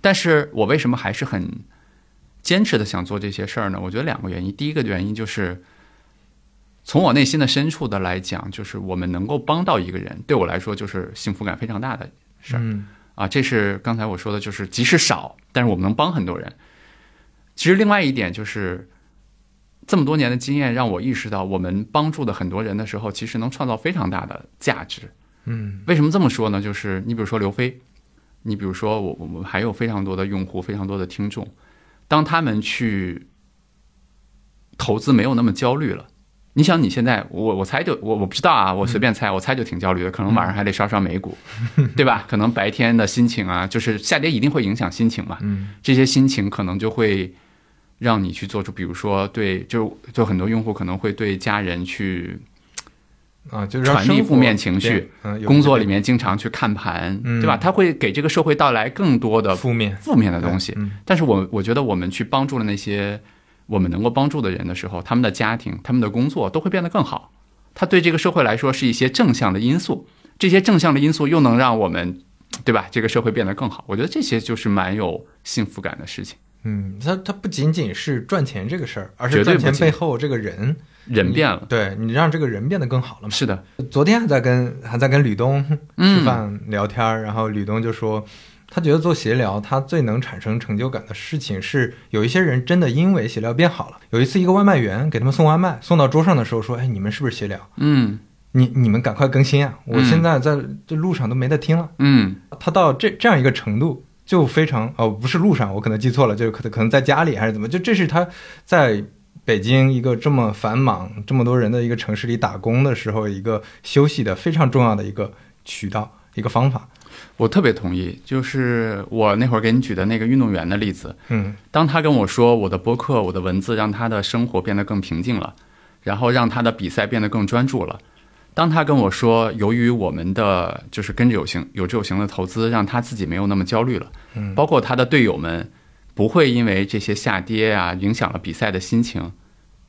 但是我为什么还是很坚持的想做这些事儿呢？我觉得两个原因，第一个原因就是从我内心的深处的来讲，就是我们能够帮到一个人，对我来说就是幸福感非常大的事儿。嗯啊，这是刚才我说的，就是即使少，但是我们能帮很多人。其实另外一点就是，这么多年的经验让我意识到，我们帮助的很多人的时候，其实能创造非常大的价值。嗯为什么这么说呢？就是你比如说刘飞，你比如说我，我们还有非常多的用户，非常多的听众，当他们去投资没有那么焦虑了。你想，你现在我我猜就我我不知道啊，我随便猜，我猜就挺焦虑的，可能晚上还得刷刷美股，[laughs] 对吧？可能白天的心情啊，就是下跌一定会影响心情嘛，嗯这些心情可能就会让你去做出，比如说对，就就很多用户可能会对家人去啊，就是传递负面情绪，嗯，工作里面经常去看盘，嗯对吧？它会给这个社会带来更多的负面负面的东西。嗯但是我我觉得我们去帮助了那些我们能够帮助的人的时候，他们的家庭、他们的工作都会变得更好。他对这个社会来说是一些正向的因素，这些正向的因素又能让我们，对吧？这个社会变得更好。我觉得这些就是蛮有幸福感的事情。嗯，它它不仅仅是赚钱这个事儿，而绝是赚钱背后这个人，人变了，对你让这个人变得更好了嘛。是的，昨天还在跟还在跟吕东吃嗯饭聊天儿，然后吕东就说，他觉得做协聊，他最能产生成就感的事情是，有一些人真的因为协聊变好了。有一次，一个外卖员给他们送外卖，送到桌上的时候说：“哎，你们是不是协聊？嗯你你们赶快更新啊！我嗯现在在这路上都没得听了。嗯他到这这样一个程度，就非常哦，不是路上，我可能记错了，就可能可能在家里还是怎么，就这是他在北京一个这么繁忙、这么多人的一个城市里打工的时候，一个休息的非常重要的一个渠道、一个方法。我特别同意。就是我那会儿给你举的那个运动员的例子，嗯当他跟我说我的播客、我的文字让他的生活变得更平静了，然后让他的比赛变得更专注了。当他跟我说，由于我们的就是跟着有形有志有行的投资，让他自己没有那么焦虑了，嗯包括他的队友们不会因为这些下跌啊影响了比赛的心情，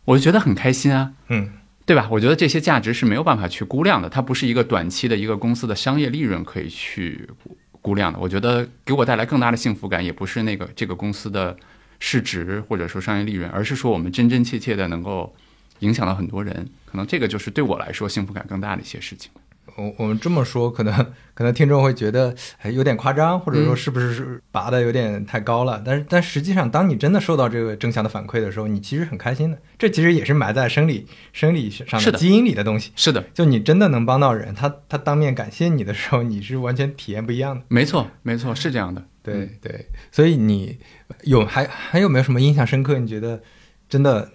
我就觉得很开心啊，嗯对吧？我觉得这些价值是没有办法去估量的，它不是一个短期的一个公司的商业利润可以去估估量的。我觉得给我带来更大的幸福感，也不是那个这个公司的市值或者说商业利润，而是说我们真真切切的能够影响了很多人。可能这个就是对我来说幸福感更大的一些事情。我我们这么说，可能可能听众会觉得哎有点夸张，或者说嗯是不是是拔的有点太高了？但是但实际上，当你真的受到这个正向的反馈的时候，你其实很开心的。这其实也是埋在生理生理上的的基因里的东西。是的，就你真的能帮到人，他他当面感谢你的时候，你是完全体验不一样的。没错，没错，是这样的。对对，所以你有还还有没有什么印象深刻？你觉得真的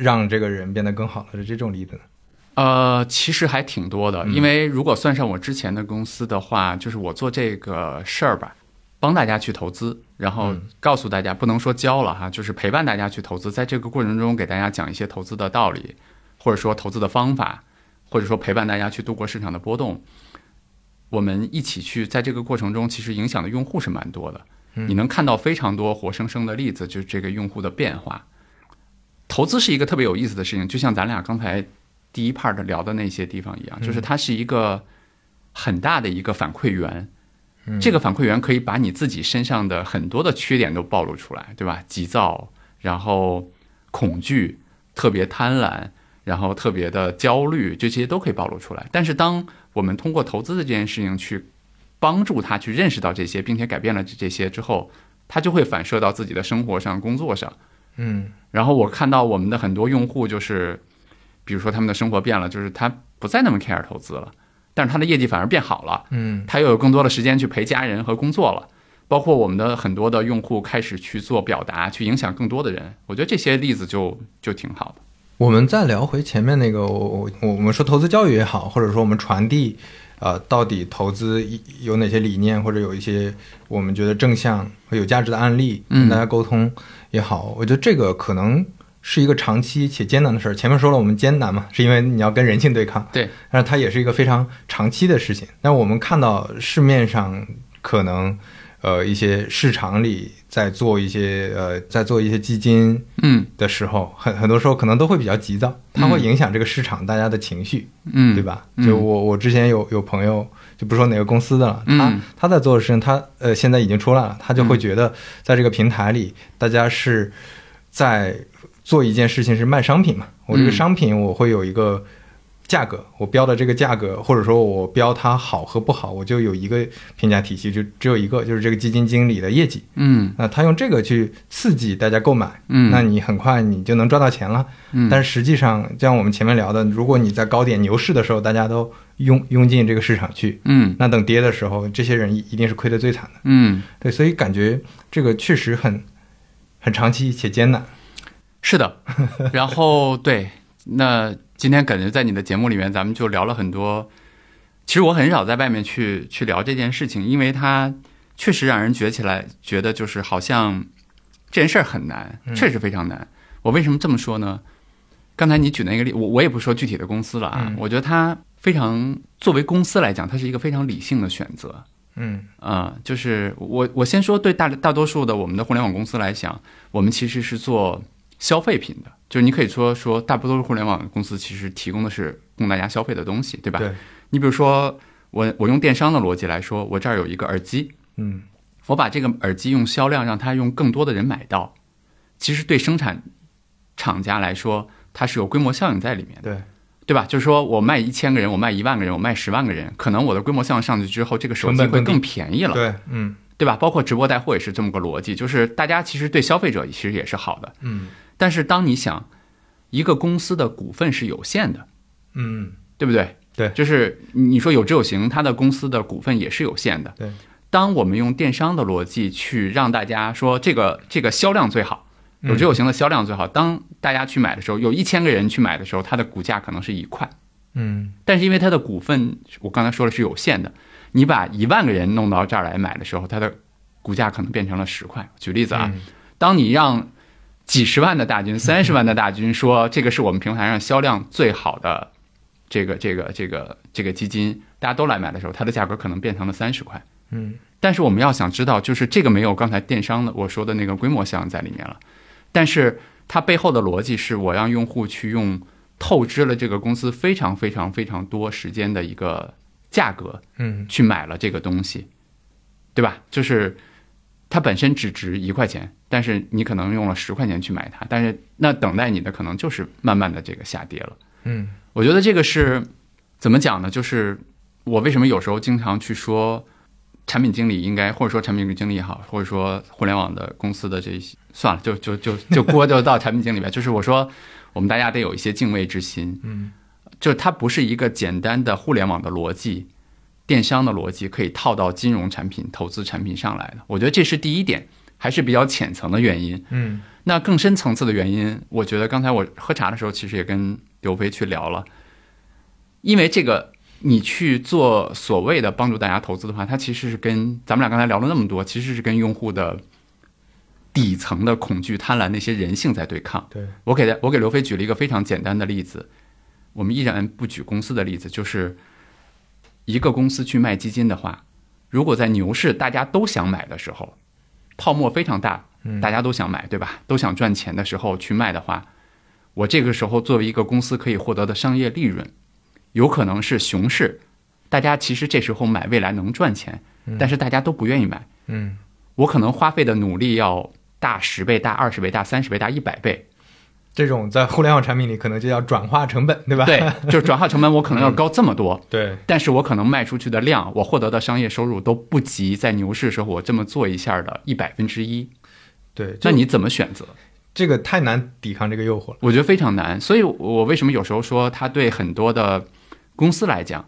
让这个人变得更好了的这种例子呢？呃，其实还挺多的，嗯因为如果算上我之前的公司的话，就是我做这个事儿吧，帮大家去投资，然后嗯告诉大家，不能说教了哈，就是陪伴大家去投资，在这个过程中给大家讲一些投资的道理，或者说投资的方法，或者说陪伴大家去度过市场的波动。我们一起去在这个过程中，其实影响的用户是蛮多的。嗯你能看到非常多活生生的例子，就是这个用户的变化。投资是一个特别有意思的事情，就像咱俩刚才第一 part 聊的那些地方一样，就是它是一个很大的一个反馈源。嗯这个反馈源可以把你自己身上的很多的缺点都暴露出来，对吧？急躁，然后恐惧，特别贪婪，然后特别的焦虑，这些都可以暴露出来。但是当我们通过投资的这件事情去帮助他去认识到这些，并且改变了这些之后，他就会反射到自己的生活上、工作上。嗯然后我看到我们的很多用户就是，比如说他们的生活变了，就是他不再那么 care 投资了，但是他的业绩反而变好了，嗯他又有更多的时间去陪家人和工作了。包括我们的很多的用户开始去做表达，去影响更多的人。我觉得这些例子就就挺好的。我们再聊回前面那个，我我我们说投资教育也好，或者说我们传递，呃，到底投资有哪些理念，或者有一些我们觉得正向和有价值的案例，嗯跟大家沟通也好，我觉得这个可能是一个长期且艰难的事儿。前面说了，我们艰难嘛，是因为你要跟人性对抗。对，但是它也是一个非常长期的事情。那我们看到市面上可能，呃，一些市场里在做一些呃，在做一些基金，嗯的时候，很很多时候可能都会比较急躁，它会影响这个市场大家的情绪，嗯，对吧？就我我之前有有朋友，就不说哪个公司的了，他他在做的事情，他呃现在已经出来了，他就会觉得在这个平台里，大家是在做一件事情，是卖商品嘛？我这个商品我会有一个价格，我标的这个价格，或者说我标它好和不好，我就有一个评价体系，就只有一个，就是这个基金经理的业绩。嗯，那他用这个去刺激大家购买，嗯，那你很快你就能赚到钱了。嗯，但是实际上，像我们前面聊的，如果你在高点牛市的时候，大家都拥拥进这个市场去，嗯，那等跌的时候，这些人一定是亏得最惨的。嗯，对，所以感觉这个确实很很长期且艰难。是的，然后对，那今天感觉在你的节目里面，咱们就聊了很多。其实我很少在外面去去聊这件事情，因为它确实让人觉起来，觉得就是好像这件事儿很难，确实非常难。我为什么这么说呢？刚才你举那个例，我我也不说具体的公司了啊，我觉得它非常作为公司来讲，它是一个非常理性的选择。嗯啊、就是我我先说对大大多数的我们的互联网公司来讲，我们其实是做消费品的，就是你可以说说大多数互联网公司其实提供的是供大家消费的东西，对吧？对，你比如说我我用电商的逻辑来说，我这儿有一个耳机，嗯我把这个耳机用销量让它用更多的人买到，其实对生产厂家来说，它是有规模效应在里面的。对，对吧？就是说我卖一千个人，我卖一万个人，我卖十万个人，可能我的规模效应上去之后，这个手机会更便宜了，对，嗯对吧？包括直播带货也是这么个逻辑，就是大家其实对消费者其实也是好的，嗯但是当你想一个公司的股份是有限的，嗯，对不对？对就是你说有知有行，它的公司的股份也是有限的。对，当我们用电商的逻辑去让大家说这个这个销量最好，有知有行的销量最好，当大家去买的时候，有一千个人去买的时候，它的股价可能是一块。嗯但是因为它的股份，我刚才说的是有限的，你把一万个人弄到这儿来买的时候，它的股价可能变成了十块。举例子啊，嗯当你让几十万的大军、[laughs] 三十万的大军说这个是我们平台上销量最好的这个这个这个这个基金，大家都来买的时候，它的价格可能变成了三十块。嗯但是我们要想知道，就是这个没有刚才电商的我说的那个规模效应在里面了，但是它背后的逻辑是我让用户去用透支了这个公司非常非常非常多时间的一个价格嗯去买了这个东西，对吧？就是它本身只值一块钱，但是你可能用了十块钱去买它，但是那等待你的可能就是慢慢的这个下跌了。嗯我觉得这个是怎么讲呢？就是我为什么有时候经常去说，产品经理应该，或者说产品经理也好，或者说互联网的公司的这些，算了，就就就就锅就到产品经理吧。就是我说，我们大家得有一些敬畏之心，嗯，就它不是一个简单的互联网的逻辑。电商的逻辑可以套到金融产品、投资产品上来的，我觉得这是第一点，还是比较浅层的原因。嗯那更深层次的原因，我觉得刚才我喝茶的时候，其实也跟刘飞去聊了，因为这个你去做所谓的帮助大家投资的话，它其实是跟咱们俩刚才聊了那么多，其实是跟用户的底层的恐惧、贪婪那些人性在对抗。对，我给他，我给刘飞举了一个非常简单的例子，我们依然不举公司的例子，就是一个公司去卖基金的话，如果在牛市大家都想买的时候，泡沫非常大，大家都想买，对吧？都想赚钱的时候去卖的话，我这个时候作为一个公司可以获得的商业利润，有可能是熊市，大家其实这时候买未来能赚钱，但是大家都不愿意买，嗯。我可能花费的努力要大十倍、大二十倍、大三十倍、大一百倍，这种在互联网产品里可能就叫转化成本，对吧？对，[laughs] 就是转化成本我可能要高这么多，对，但是我可能卖出去的量，我获得的商业收入都不及在牛市时候我这么做一下的一百分之一。对，那你怎么选择？这个太难抵抗这个诱惑了。我觉得非常难。所以我为什么有时候说，它对很多的公司来讲、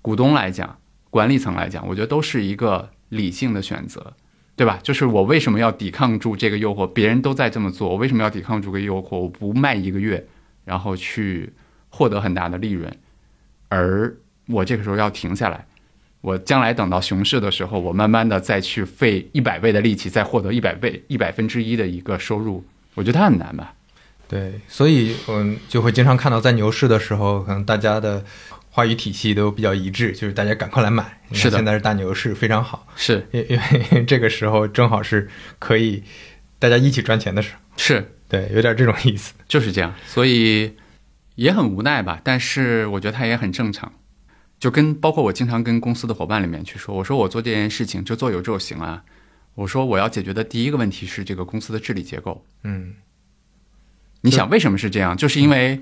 股东来讲、管理层来讲，我觉得都是一个理性的选择，对吧？就是我为什么要抵抗住这个诱惑？别人都在这么做，我为什么要抵抗住个诱惑？我不卖一个月，然后去获得很大的利润，而我这个时候要停下来。我将来等到熊市的时候，我慢慢的再去费一百倍的力气，再获得一百倍、一百分之一的一个收入，我觉得它很难吧？对，所以嗯，就会经常看到在牛市的时候，可能大家的话语体系都比较一致，就是大家赶快来买。是的，现在是大牛市，非常好。是，因因为 [laughs] 这个时候正好是可以大家一起赚钱的时候。是对，有点这种意思，就是这样。所以也很无奈吧，但是我觉得他也很正常。就跟包括我经常跟公司的伙伴里面去说，我说我做这件事情就做有就行啊。我说我要解决的第一个问题是这个公司的治理结构。嗯。你想为什么是这样？就是因为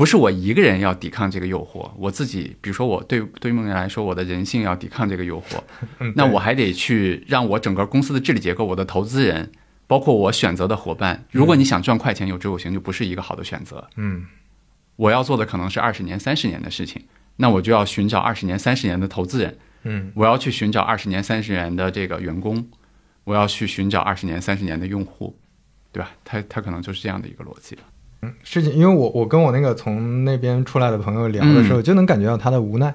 不是我一个人要抵抗这个诱惑，我自己，比如说我对对于梦圆来说，我的人性要抵抗这个诱惑，[laughs] 那我还得去让我整个公司的治理结构，我的投资人，包括我选择的伙伴，如果你想赚快钱有追有行，就不是一个好的选择。嗯，我要做的可能是二十年、三十年的事情，那我就要寻找二十年、三十年的投资人。嗯，我要去寻找二十年、三十年的这个员工，我要去寻找二十年、三十年的用户。对吧？他他可能就是这样的一个逻辑。嗯，事情，因为我我跟我那个从那边出来的朋友聊的时候，就能感觉到他的无奈。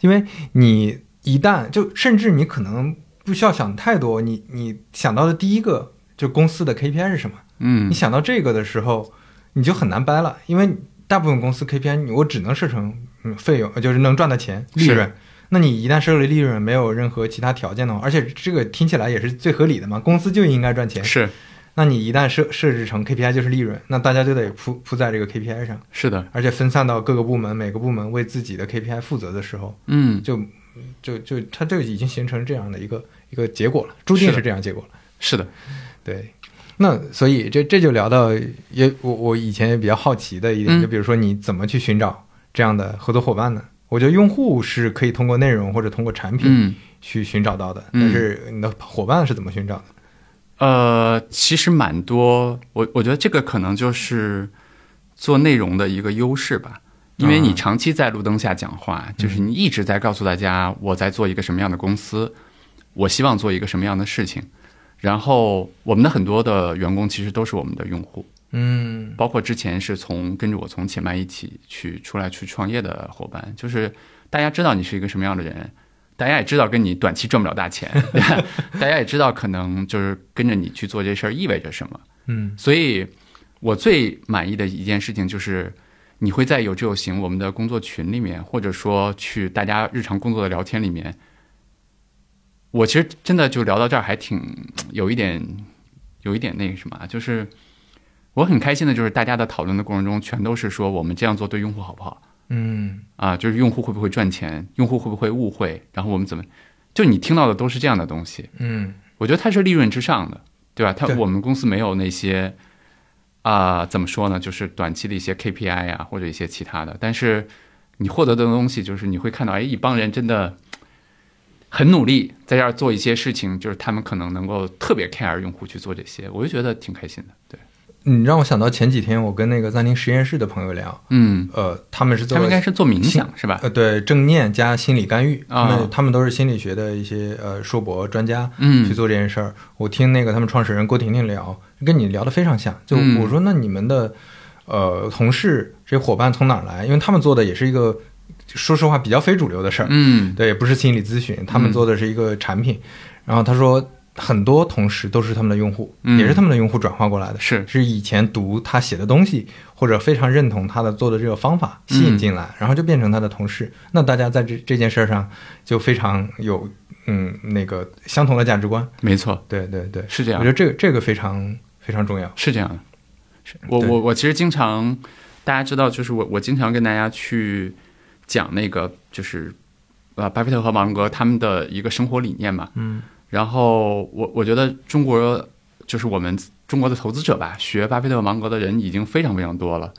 因为你一旦就甚至你可能不需要想太多，你你想到的第一个就公司的 KPI 是什么？嗯，你想到这个的时候，你就很难掰了，因为大部分公司 KPI 我只能设成嗯费用，就是能赚的钱利润。那你一旦设立利润，没有任何其他条件的话，而且这个听起来也是最合理的嘛，公司就应该赚钱。是。那你一旦设设置成 KPI 就是利润，那大家就得铺铺在这个 KPI 上。是的，而且分散到各个部门，每个部门为自己的 KPI 负责的时候，嗯，就就就它就已经形成这样的一个一个结果了，注定是这样结果了。是的，对。那所以这这就聊到也我我以前也比较好奇的一点，就比如说你怎么去寻找这样的合作伙伴呢？我觉得用户是可以通过内容或者通过产品去寻找到的，但是你的伙伴是怎么寻找的？呃，其实蛮多，我我觉得这个可能就是做内容的一个优势吧，因为你长期在路灯下讲话，就是你一直在告诉大家我在做一个什么样的公司，我希望做一个什么样的事情，然后我们的很多的员工其实都是我们的用户，嗯，包括之前是从跟着我从前麦一起去出来去创业的伙伴，就是大家知道你是一个什么样的人。大家也知道跟你短期赚不了大钱，[laughs] 大家也知道可能就是跟着你去做这事儿意味着什么。嗯，所以我最满意的一件事情就是你会在有志有行我们的工作群里面，或者说去大家日常工作的聊天里面，我其实真的就聊到这儿还挺有一点有一点那个什么，就是我很开心的就是大家的讨论的过程中全都是说我们这样做对用户好不好。嗯啊，就是用户会不会赚钱，用户会不会误会，然后我们怎么，就你听到的都是这样的东西。嗯，我觉得它是利润之上的，对吧？它我们公司没有那些啊，怎么说呢？就是短期的一些 KPI 啊，或者一些其他的。但是你获得的东西，就是你会看到，哎，一帮人真的很努力，在这儿做一些事情，就是他们可能能够特别 care 用户去做这些，我就觉得挺开心的，对。你让我想到前几天我跟那个暂停实验室的朋友聊，嗯，呃，他们是做，他们应该是做冥想是吧？呃，对，正念加心理干预，他们他们都是心理学的一些呃硕博专家，嗯，去做这件事儿。我听那个他们创始人郭婷婷聊，跟你聊的非常像。就我说，那你们的呃同事这些伙伴从哪儿来？因为他们做的也是一个，说实话比较非主流的事儿，嗯，对，不是心理咨询，他们做的是一个产品。然后他说。很多同事都是他们的用户，也是他们的用户转化过来的，是是以前读他写的东西，或者非常认同他的做的这个方法吸引进来，然后就变成他的同事。那大家在这这件事上就非常有嗯那个相同的价值观。没错，对对对，是这样。我觉得这个这个非常非常重要。是这样的，我我我其实经常大家知道，就是我我经常跟大家去讲那个就是呃巴菲特和芒格他们的一个生活理念嘛，嗯。然后我我觉得中国就是我们中国的投资者吧，学巴菲特、芒格的人已经非常非常多了，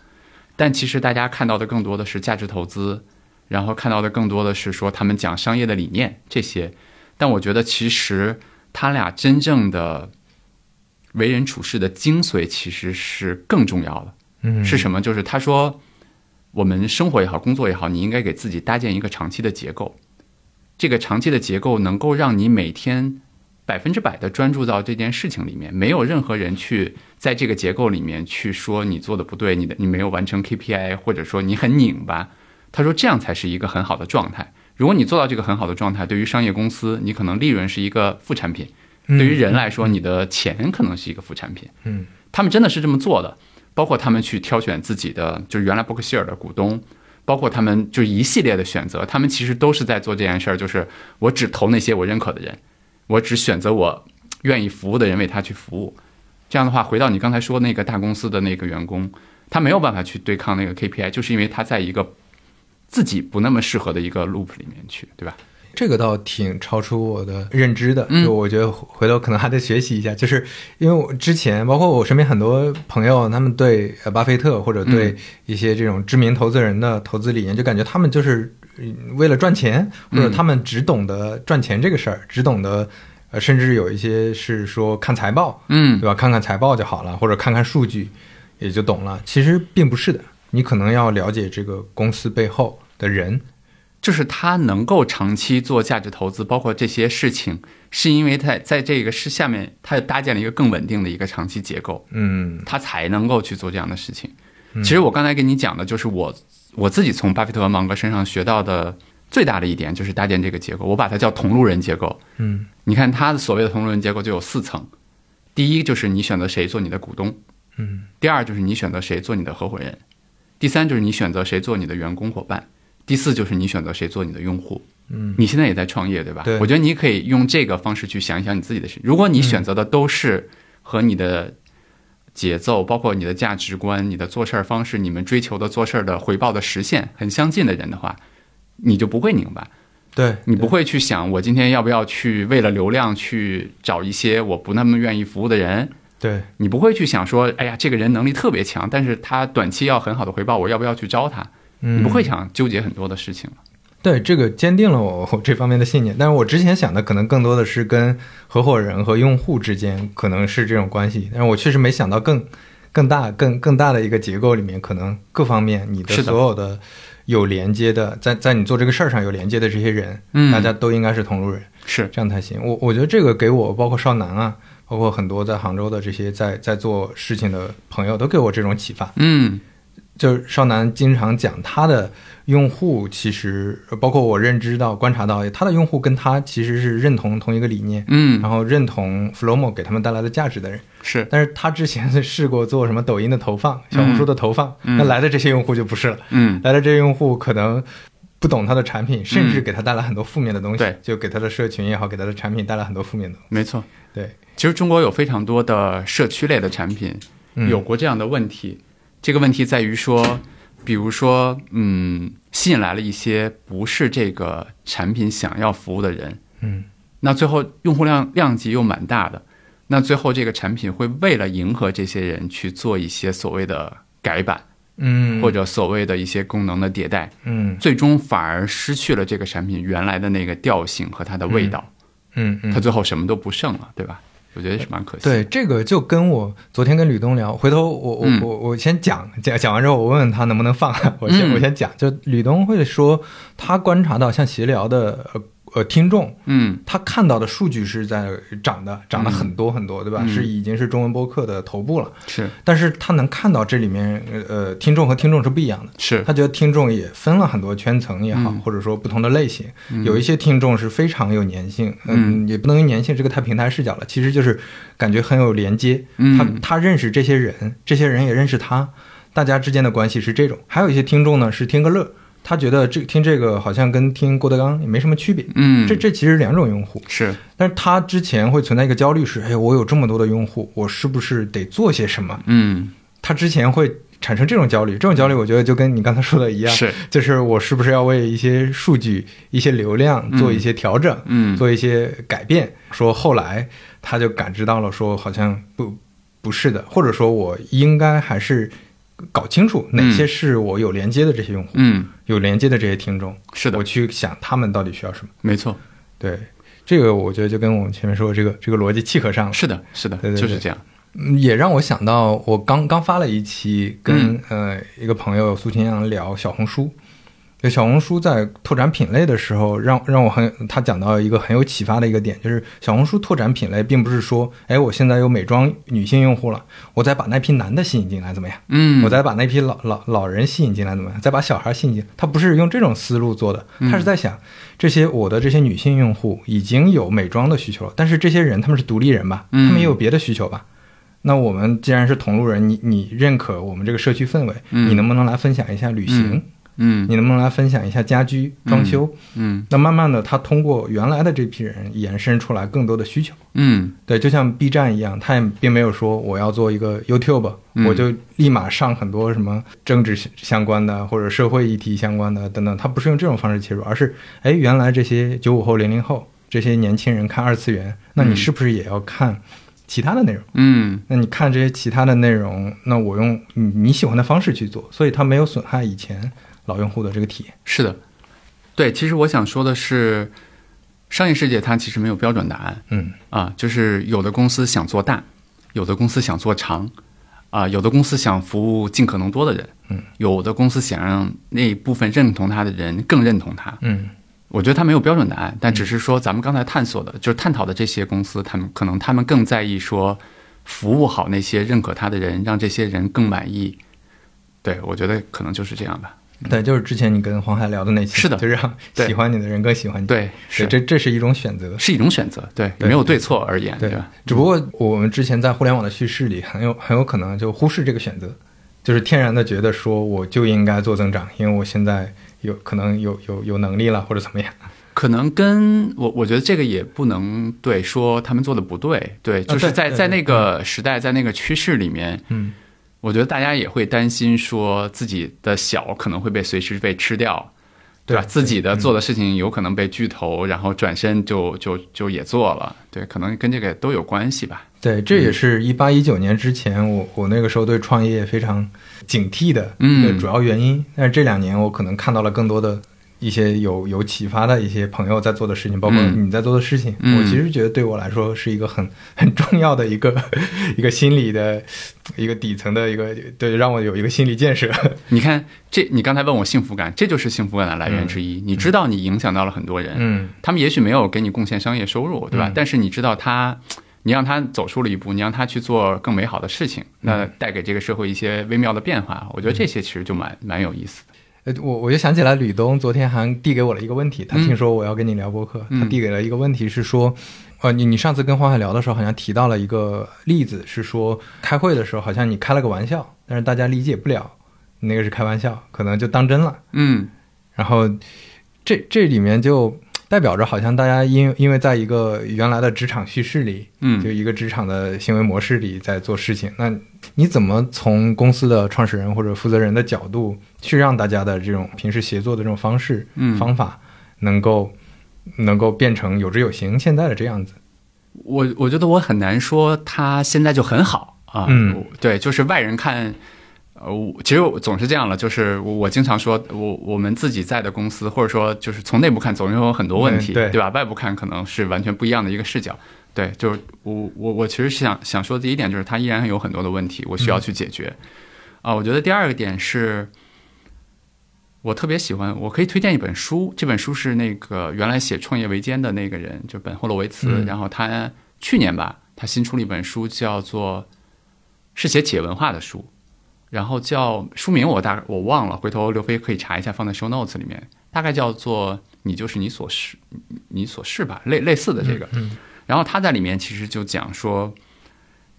但其实大家看到的更多的是价值投资，然后看到的更多的是说他们讲商业的理念这些。但我觉得其实他俩真正的为人处事的精髓其实是更重要的。嗯，是什么？就是他说，我们生活也好，工作也好，你应该给自己搭建一个长期的结构。这个长期的结构能够让你每天百分之百的专注到这件事情里面，没有任何人去在这个结构里面去说你做的不对，你的你没有完成 KPI，或者说你很拧巴。他说这样才是一个很好的状态。如果你做到这个很好的状态，对于商业公司，你可能利润是一个副产品；对于人来说，你的钱可能是一个副产品。嗯，他们真的是这么做的。包括他们去挑选自己的，就是原来伯克希尔的股东，包括他们就一系列的选择，他们其实都是在做这件事儿，就是我只投那些我认可的人，我只选择我愿意服务的人为他去服务。这样的话，回到你刚才说那个大公司的那个员工，他没有办法去对抗那个 KPI，就是因为他在一个自己不那么适合的一个 loop 里面去，对吧？这个倒挺超出我的认知的，嗯就我觉得回头可能还得学习一下。就是因为我之前，包括我身边很多朋友，他们对呃巴菲特或者对一些这种知名投资人的投资理念，就感觉他们就是嗯为了赚钱，或者他们只懂得赚钱这个事儿，只懂得呃，甚至有一些是说看财报，嗯对吧？看看财报就好了，或者看看数据也就懂了。其实并不是的，你可能要了解这个公司背后的人。就是他能够长期做价值投资，包括这些事情，是因为他在这个是下面，他搭建了一个更稳定的一个长期结构，嗯他才能够去做这样的事情。其实我刚才跟你讲的，就是我我自己从巴菲特和芒格身上学到的最大的一点，就是搭建这个结构。我把它叫同路人结构。嗯你看他的所谓的同路人结构就有四层，第一就是你选择谁做你的股东，嗯第二就是你选择谁做你的合伙人，第三就是你选择谁做你的员工伙伴，第四就是你选择谁做你的用户。嗯你现在也在创业，对吧？对我觉得你可以用这个方式去想一想你自己的事。如果你选择的都是和你的节奏，包括你的价值观、你的做事儿方式、你们追求的做事儿的回报的实现很相近的人的话，你就不会拧巴。对你不会去想我今天要不要去为了流量去找一些我不那么愿意服务的人，对你不会去想说，哎呀，这个人能力特别强，但是他短期要很好的回报，我要不要去招他？嗯你不会想纠结很多的事情了。对，这个坚定了我我这方面的信念。但是我之前想的可能更多的是跟合伙人和用户之间可能是这种关系，但是我确实没想到更更大、更更大的一个结构里面，可能各方面你的所有的有连接的，在在你做这个事儿上有连接的这些人，嗯大家都应该是同路人，是，这样才行。我我觉得这个给我，包括少南啊，包括很多在杭州的这些在在做事情的朋友，都给我这种启发。嗯就是少南经常讲他的用户，其实呃包括我认知到、观察到，他的用户跟他其实是认同同一个理念，嗯。然后认同 Flomo 给他们带来的价值的人。是，但是他之前是试过做什么抖音的投放、小红书的投放，嗯。那来的这些用户就不是了，嗯。来的这些用户可能。不懂他的产品，甚至给他带来很多负面的东西，对。就给他的社群也好，给他的产品带来很多负面的。没错。对，其实中国有非常多的社区类的产品嗯。有过这样的问题，这个问题在于说，比如说，嗯，吸引来了一些不是这个产品想要服务的人，嗯。那最后用户量量级又蛮大的，那最后这个产品会为了迎合这些人去做一些所谓的改版，嗯，或者所谓的一些功能的迭代，嗯。最终反而失去了这个产品原来的那个调性和它的味道，嗯嗯，它最后什么都不剩了，对吧？我觉得是蛮可惜。对，，这个就跟我昨天跟吕东聊，回头我我嗯我我先讲讲讲完之后，我问问他能不能放，我先、嗯我先讲，就吕东会说他观察到像协聊的呃呃听众，嗯。他看到的数据是在涨的，涨了很多很多，对吧？嗯。是已经是中文播客的头部了，是。但是他能看到这里面呃呃听众和听众是不一样的。是，他觉得听众也分了很多圈层也好，嗯。或者说不同的类型，有一些听众是非常有粘性，嗯，也不能用粘性这个太平台视角了，其实就是感觉很有连接。嗯。他他认识这些人，这些人也认识他，大家之间的关系是这种。还有一些听众呢是听个乐，他觉得这听这个好像跟听郭德纲也没什么区别。嗯，这这其实两种用户，是。但是他之前会存在一个焦虑是，哎，我有这么多的用户，我是不是得做些什么？嗯。他之前会产生这种焦虑，这种焦虑我觉得就跟你刚才说的一样，是。就是我是不是要为一些数据、一些流量做一些调整，嗯。做一些改变？说后来他就感知到了，说好像不不是的，或者说我应该还是搞清楚哪些是我有连接的这些用户，嗯有连接的这些听众，是的我，去想他们到底需要什么。没错，对，这个我觉得就跟我们前面说的这个这个逻辑契合上了。是的，是的，对对对就是这样。嗯也让我想到，我刚刚发了一期跟、呃一个朋友苏清阳聊小红书。就小红书在拓展品类的时候，让让我很他讲到一个很有启发的一个点，就是小红书拓展品类，并不是说，哎，我现在有美妆女性用户了，我再把那批男的吸引进来怎么样？嗯，我再把那批老老老人吸引进来怎么样？再把小孩吸引进来，他不是用这种思路做的，他是在想，这些我的这些女性用户已经有美妆的需求了，但是这些人他们是独立人吧，他嗯们也有别的需求吧？那我们既然是同路人，你你认可我们这个社区氛围，你能不能来分享一下旅行？嗯，你能不能来分享一下家居装修？嗯，那慢慢的，他通过原来的这批人延伸出来更多的需求。嗯，对，就像 B 站一样，他也并没有说我要做一个 YouTube，我就立马上很多什么政治相关的或者社会议题相关的等等，他不是用这种方式切入，而是哎，原来这些九五后、零零后这些年轻人看二次元，那你是不是也要看其他的内容？嗯，那你看这些其他的内容，那我用你你喜欢的方式去做，所以它没有损害以前。老用户的这个体验。是的，对，其实我想说的是，商业世界它其实没有标准答案，嗯。啊，就是有的公司想做大，有的公司想做长，啊，有的公司想服务尽可能多的人，嗯，有的公司想让那部分认同他的人更认同他，嗯，我觉得它没有标准答案，但只是说咱们刚才探索的，就是探讨的这些公司，他们可能他们更在意说服务好那些认可他的人，让这些人更满意，对我觉得可能就是这样吧。对，就是之前你跟黄海聊的那期，是的，就让喜欢你的人更喜欢你。对，是。这这是一种选择，是一种选择，对，没有对错而言，对。吧？只不过我们之前在互联网的叙事里，很有很有可能就忽视这个选择，就是天然的觉得说我就应该做增长，因为我现在有可能有有有能力了或者怎么样。可能跟我我觉得这个也不能对说他们做的不对，对，就是在在那个时代，在那个趋势里面，嗯。我觉得大家也会担心，说自己的小可能会被随时被吃掉，对吧？自己的做的事情有可能被巨头，然后转身就就就也做了，对，可能跟这个都有关系吧。对，这也是一八一九年之前，我我那个时候对创业非常警惕的一个主要原因。但是这两年，我可能看到了更多的。一些有有启发的一些朋友在做的事情，包括你在做的事情，我其实觉得对我来说是一个很 [laughs] 很重要的一个 [laughs] 一个心理的一个底层的一个对，让我有一个心理建设。[laughs] 你看，这你刚才问我幸福感，这就是幸福感的来源之一。你知道你影响到了很多人，嗯，他们也许没有给你贡献商业收入，对吧？但是你知道他，你让他走出了一步，你让他去做更美好的事情，那带给这个社会一些微妙的变化，我觉得这些其实就蛮蛮有意思的。呃，我我就想起来，吕东昨天还递给我了一个问题。他听说我要跟你聊播客，他递给了一个问题是说，呃，你你上次跟黄海聊的时候，好像提到了一个例子，是说开会的时候，好像你开了个玩笑，但是大家理解不了，那个是开玩笑，可能就当真了。嗯，然后这这里面就代表着，好像大家因因为在一个原来的职场叙事里，嗯，就一个职场的行为模式里在做事情，那。你怎么从公司的创始人或者负责人的角度去让大家的这种平时协作的这种方式、方法能够能够变成有之有形现在的这样子？我我觉得我很难说他现在就很好啊。嗯，对，就是外人看，呃，其实总是这样了。就是我经常说，我我们自己在的公司，或者说就是从内部看，总是有很多问题，对对吧？外部看可能是完全不一样的一个视角。对，就是我我我其实想想说的第一点就是，它依然有很多的问题，我需要去解决。啊，我觉得第二个点是，我特别喜欢，我可以推荐一本书，这本书是那个原来写《创业维艰》的那个人，就本霍洛维茨，然后他去年吧，他新出了一本书，叫做是写企业文化的书，然后叫书名我大我忘了，回头刘飞可以查一下，放在 show notes 里面，大概叫做“你就是你所是，你所是吧”，类类似的这个。然后他在里面其实就讲说，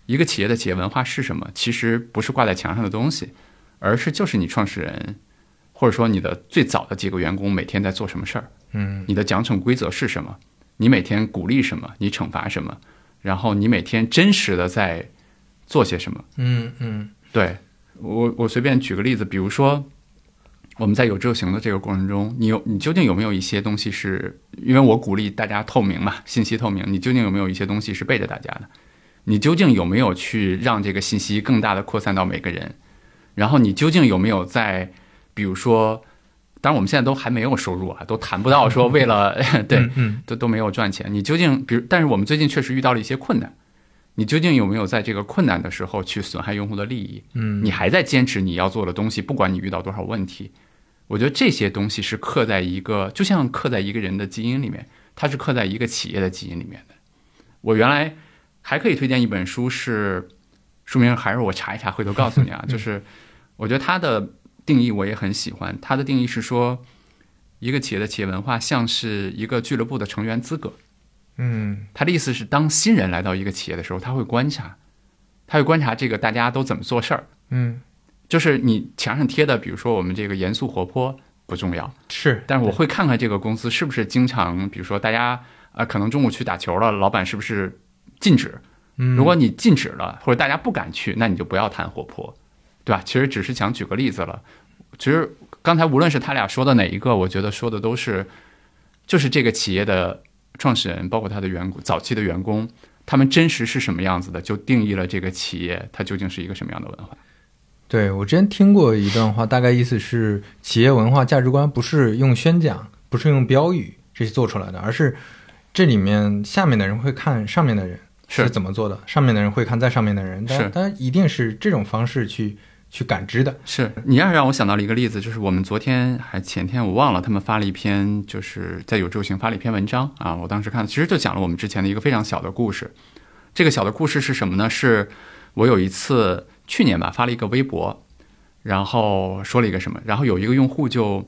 一个企业的企业文化是什么？其实不是挂在墙上的东西，而是就是你创始人，或者说你的最早的几个员工每天在做什么事儿。嗯，你的奖惩规则是什么？你每天鼓励什么？你惩罚什么？然后你每天真实的在做些什么？嗯嗯，对我我随便举个例子，比如说。我们在有执行的这个过程中，你有你究竟有没有一些东西是？因为我鼓励大家透明嘛，信息透明。你究竟有没有一些东西是背着大家的？你究竟有没有去让这个信息更大的扩散到每个人？然后你究竟有没有在，比如说，当然我们现在都还没有收入啊，都谈不到说为了 [laughs] 对，都都没有赚钱。你究竟，比如，但是我们最近确实遇到了一些困难。你究竟有没有在这个困难的时候去损害用户的利益？嗯，你还在坚持你要做的东西，不管你遇到多少问题。我觉得这些东西是刻在一个，就像刻在一个人的基因里面，它是刻在一个企业的基因里面的。我原来还可以推荐一本书，是书名还是我查一查，回头告诉你啊。[laughs] 就是我觉得它的定义我也很喜欢，它的定义是说，一个企业的企业文化像是一个俱乐部的成员资格。嗯，他的意思是，当新人来到一个企业的时候，他会观察。他会观察这个大家都怎么做事儿。嗯，就是你墙上贴的，比如说我们这个严肃活泼不重要，是，但是我会看看这个公司是不是经常，比如说大家啊，可能中午去打球了，老板是不是禁止？嗯，如果你禁止了，或者大家不敢去，那你就不要谈活泼，对吧？其实只是想举个例子了。其实刚才无论是他俩说的哪一个，我觉得说的都是，就是这个企业的创始人，包括他的员工，早期的员工，他们真实是什么样子的，就定义了这个企业它究竟是一个什么样的文化。对我之前听过一段话，大概意思是，企业文化价值观不是用宣讲，不是用标语这些做出来的，而是这里面下面的人会看上面的人是怎么做的，上面的人会看在上面的人，是，但一定是这种方式去去感知的。是你要让我想到了一个例子，就是我们昨天还前天我忘了，他们发了一篇，就是在有周行发了一篇文章啊，我当时看，其实就讲了我们之前的一个非常小的故事。这个小的故事是什么呢？是我有一次。去年吧，发了一个微博，然后说了一个什么，然后有一个用户就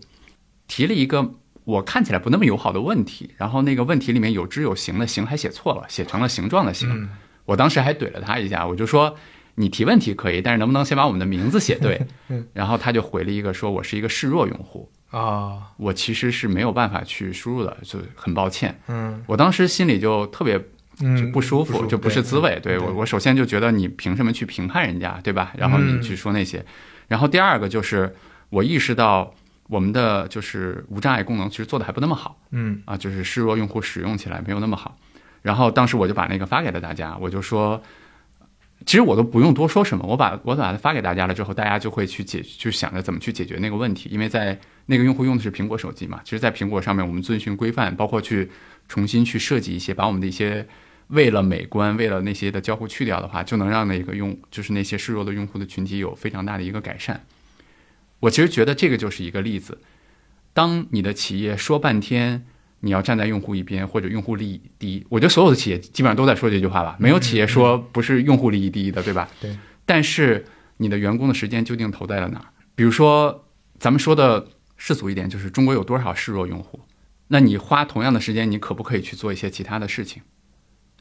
提了一个我看起来不那么友好的问题，然后那个问题里面有知有形的形还写错了，写成了形状的形。我当时还怼了他一下，我就说你提问题可以，但是能不能先把我们的名字写对？[laughs] 然后他就回了一个说我是一个示弱用户啊，我其实是没有办法去输入的，就很抱歉。嗯，我当时心里就特别。就不舒服，就不是滋味。对我，我首先就觉得你凭什么去评判人家，对吧？然后你去说那些。然后第二个就是我意识到我们的就是无障碍功能其实做的还不那么好。嗯啊，就是示弱用户使用起来没有那么好。然后当时我就把那个发给了大家，我就说，其实我都不用多说什么，我把我把它发给大家了之后，大家就会去解，就想着怎么去解决那个问题。因为在那个用户用的是苹果手机嘛，其实，在苹果上面我们遵循规范，包括去重新去设计一些，把我们的一些。为了美观，为了那些的交互去掉的话，就能让那个用就是那些示弱的用户的群体有非常大的一个改善。我其实觉得这个就是一个例子。当你的企业说半天你要站在用户一边或者用户利益第一，我觉得所有的企业基本上都在说这句话吧，没有企业说不是用户利益第一的，对吧？对。但是你的员工的时间究竟投在了哪儿？比如说，咱们说的世俗一点，就是中国有多少示弱用户？那你花同样的时间，你可不可以去做一些其他的事情？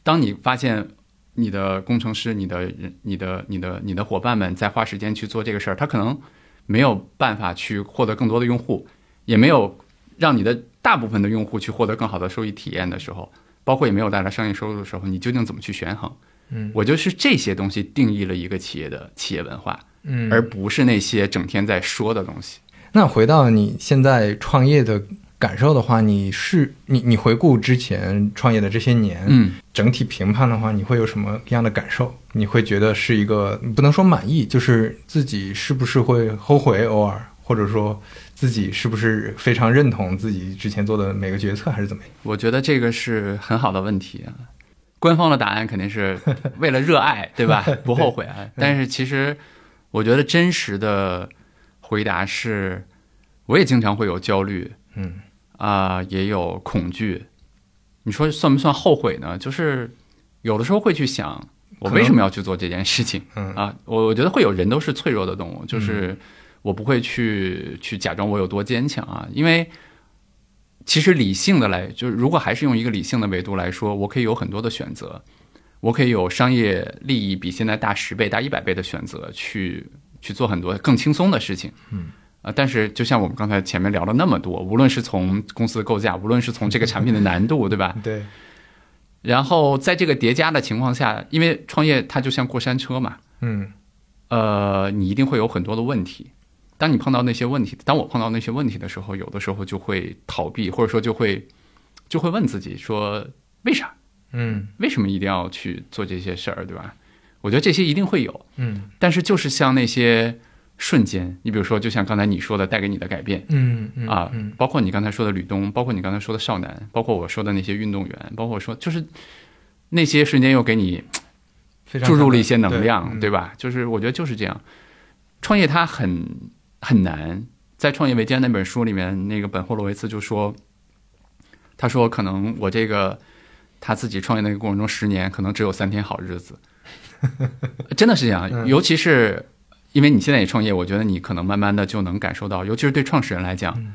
当你发现你的工程师、你的人、你的、你的、你的伙伴们在花时间去做这个事儿，他可能没有办法去获得更多的用户，也没有让你的大部分的用户去获得更好的收益体验的时候，包括也没有带来商业收入的时候，你究竟怎么去权衡？嗯，我就是这些东西定义了一个企业的企业文化，嗯，而不是那些整天在说的东西。那回到你现在创业的。感受的话，你是你你回顾之前创业的这些年，嗯，整体评判的话，你会有什么样的感受？你会觉得是一个不能说满意，就是自己是不是会后悔偶尔，或者说自己是不是非常认同自己之前做的每个决策，还是怎么样？我觉得这个是很好的问题啊。[laughs] 官方的答案肯定是为了热爱，对吧？[laughs] 不后悔啊。但是其实我觉得真实的回答是，我也经常会有焦虑，嗯。啊，也有恐惧，你说算不算后悔呢？就是有的时候会去想，我为什么要去做这件事情？嗯啊，我我觉得会有人都是脆弱的动物，就是我不会去去假装我有多坚强啊，因为其实理性的来，就是如果还是用一个理性的维度来说，我可以有很多的选择，我可以有商业利益比现在大十倍、大一百倍的选择，去去做很多更轻松的事情。嗯。啊，但是就像我们刚才前面聊了那么多，无论是从公司的构架，无论是从这个产品的难度，对吧？[laughs] 对。然后在这个叠加的情况下，因为创业它就像过山车嘛，嗯，呃，你一定会有很多的问题。当你碰到那些问题，当我碰到那些问题的时候，有的时候就会逃避，或者说就会就会问自己说为啥？嗯，为什么一定要去做这些事儿，对吧？我觉得这些一定会有，嗯，但是就是像那些。瞬间，你比如说，就像刚才你说的，带给你的改变，嗯嗯啊，包括你刚才说的吕东，包括你刚才说的少男，包括我说的那些运动员，包括说就是那些瞬间又给你注入了一些能量，对吧？就是我觉得就是这样，创业它很很难。在《创业维艰》那本书里面，那个本霍洛维茨就说，他说可能我这个他自己创业那个过程中，十年可能只有三天好日子，[laughs] 真的是这样，尤其是。因为你现在也创业，我觉得你可能慢慢的就能感受到，尤其是对创始人来讲，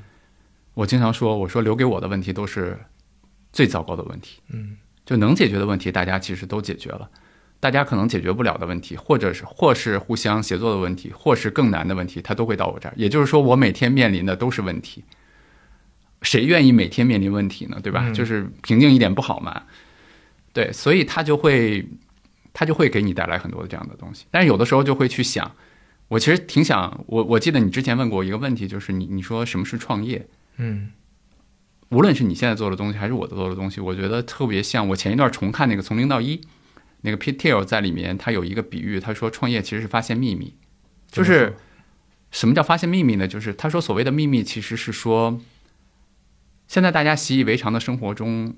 我经常说，我说留给我的问题都是最糟糕的问题，嗯，就能解决的问题，大家其实都解决了，大家可能解决不了的问题，或者是或是互相协作的问题，或是更难的问题，他都会到我这儿。也就是说，我每天面临的都是问题。谁愿意每天面临问题呢？对吧？就是平静一点不好吗？对，所以他就会他就会给你带来很多的这样的东西。但是有的时候就会去想，我其实挺想我我记得你之前问过一个问题，就是你你说什么是创业？嗯，无论是你现在做的东西，还是我做的东西，我觉得特别像我前一段重看那个《从零到一》。那个 Pete Thiel 在里面，他有一个比喻，他说创业其实是发现秘密，就是什么叫发现秘密呢？就是他说所谓的秘密其实是说，现在大家习以为常的生活中，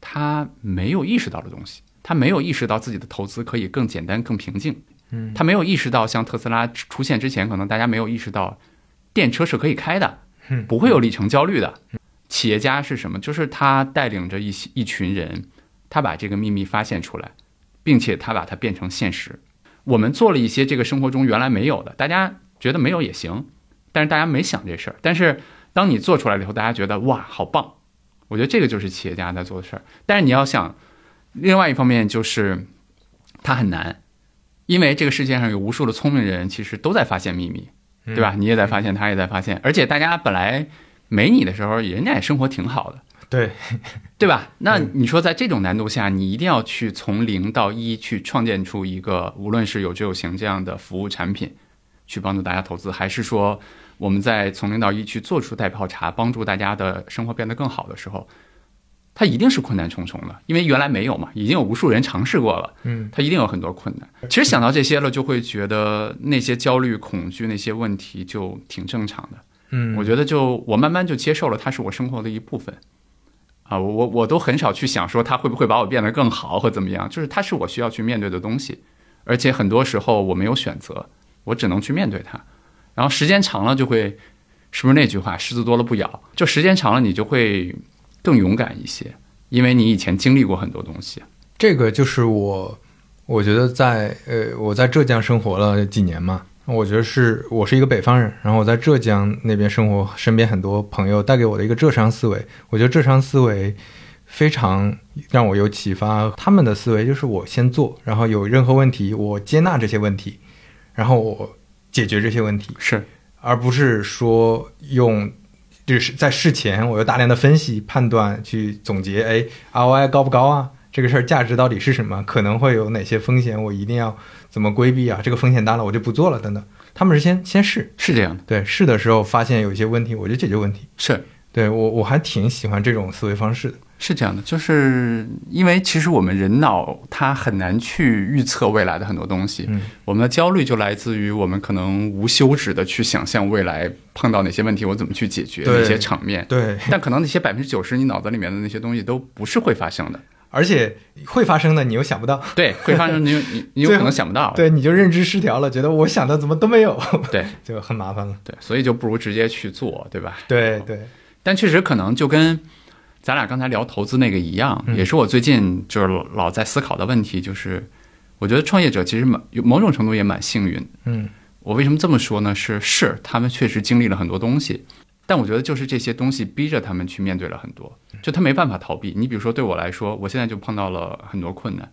他没有意识到的东西，他没有意识到自己的投资可以更简单、更平静，嗯，他没有意识到像特斯拉出现之前，可能大家没有意识到电车是可以开的，不会有里程焦虑的。企业家是什么？就是他带领着一一群人，他把这个秘密发现出来。并且他把它变成现实。我们做了一些这个生活中原来没有的，大家觉得没有也行，但是大家没想这事儿。但是当你做出来了以后，大家觉得哇，好棒！我觉得这个就是企业家在做的事儿。但是你要想，另外一方面就是它很难，因为这个世界上有无数的聪明人，其实都在发现秘密，对吧？你也在发现，他也在发现，而且大家本来没你的时候，人家也生活挺好的。对，[laughs] 对吧？那你说在这种难度下，你一定要去从零到一去创建出一个，无论是有知有行这样的服务产品，去帮助大家投资，还是说我们在从零到一去做出代泡茶，帮助大家的生活变得更好的时候，它一定是困难重重的，因为原来没有嘛，已经有无数人尝试过了，嗯，它一定有很多困难。其实想到这些了，就会觉得那些焦虑、恐惧那些问题就挺正常的。嗯，我觉得就我慢慢就接受了，它是我生活的一部分。啊，我我我都很少去想说他会不会把我变得更好或怎么样，就是它是我需要去面对的东西，而且很多时候我没有选择，我只能去面对它。然后时间长了就会，是不是那句话“狮子多了不咬”？就时间长了你就会更勇敢一些，因为你以前经历过很多东西。这个就是我，我觉得在呃我在浙江生活了几年嘛。我觉得是我是一个北方人，然后我在浙江那边生活，身边很多朋友带给我的一个浙商思维。我觉得浙商思维非常让我有启发。他们的思维就是我先做，然后有任何问题我接纳这些问题，然后我解决这些问题，是，而不是说用就是在事前我有大量的分析判断去总结，哎，ROI 高不高啊？这个事儿价值到底是什么？可能会有哪些风险？我一定要。怎么规避啊？这个风险大了，我就不做了。等等，他们是先先试，是这样的。对，试的时候发现有一些问题，我就解决问题。是，对我我还挺喜欢这种思维方式的。是这样的，就是因为其实我们人脑它很难去预测未来的很多东西。嗯，我们的焦虑就来自于我们可能无休止的去想象未来碰到哪些问题，我怎么去解决那些场面。对，但可能那些百分之九十你脑子里面的那些东西都不是会发生的。而且会发生的，你又想不到。对，会发生，你你你有可能想不到。对，你就认知失调了，觉得我想的怎么都没有。对，[laughs] 就很麻烦了。对，所以就不如直接去做，对吧？对对。但确实可能就跟咱俩刚才聊投资那个一样，也是我最近就是老在思考的问题。就是我觉得创业者其实蛮有某种程度也蛮幸运。嗯。我为什么这么说呢？是是，他们确实经历了很多东西。但我觉得就是这些东西逼着他们去面对了很多，就他没办法逃避。你比如说对我来说，我现在就碰到了很多困难，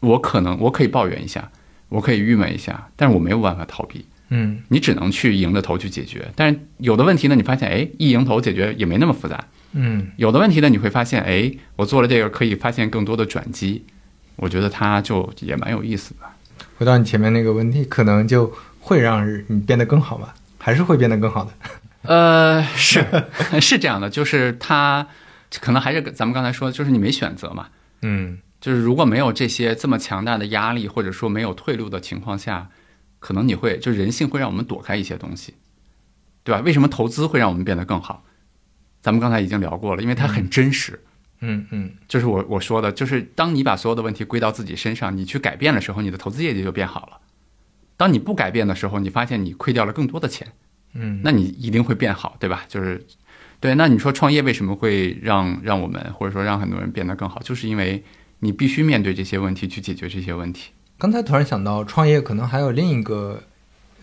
我可能我可以抱怨一下，我可以郁闷一下，但是我没有办法逃避。嗯，你只能去迎着头去解决。但是有的问题呢，你发现哎，一迎头解决也没那么复杂。嗯，有的问题呢，你会发现哎，我做了这个可以发现更多的转机。我觉得它就也蛮有意思的。回到你前面那个问题，可能就会让你变得更好吧？还是会变得更好的？呃，是 [laughs] [laughs] 是这样的，就是他可能还是咱们刚才说的，就是你没选择嘛。嗯，就是如果没有这些这么强大的压力，或者说没有退路的情况下，可能你会就人性会让我们躲开一些东西，对吧？为什么投资会让我们变得更好？咱们刚才已经聊过了，因为它很真实。嗯嗯，就是我我说的，就是当你把所有的问题归到自己身上，你去改变的时候，你的投资业绩就变好了。当你不改变的时候，你发现你亏掉了更多的钱。嗯，那你一定会变好，对吧？就是，对。那你说创业为什么会让让我们或者说让很多人变得更好？就是因为你必须面对这些问题，去解决这些问题。刚才突然想到，创业可能还有另一个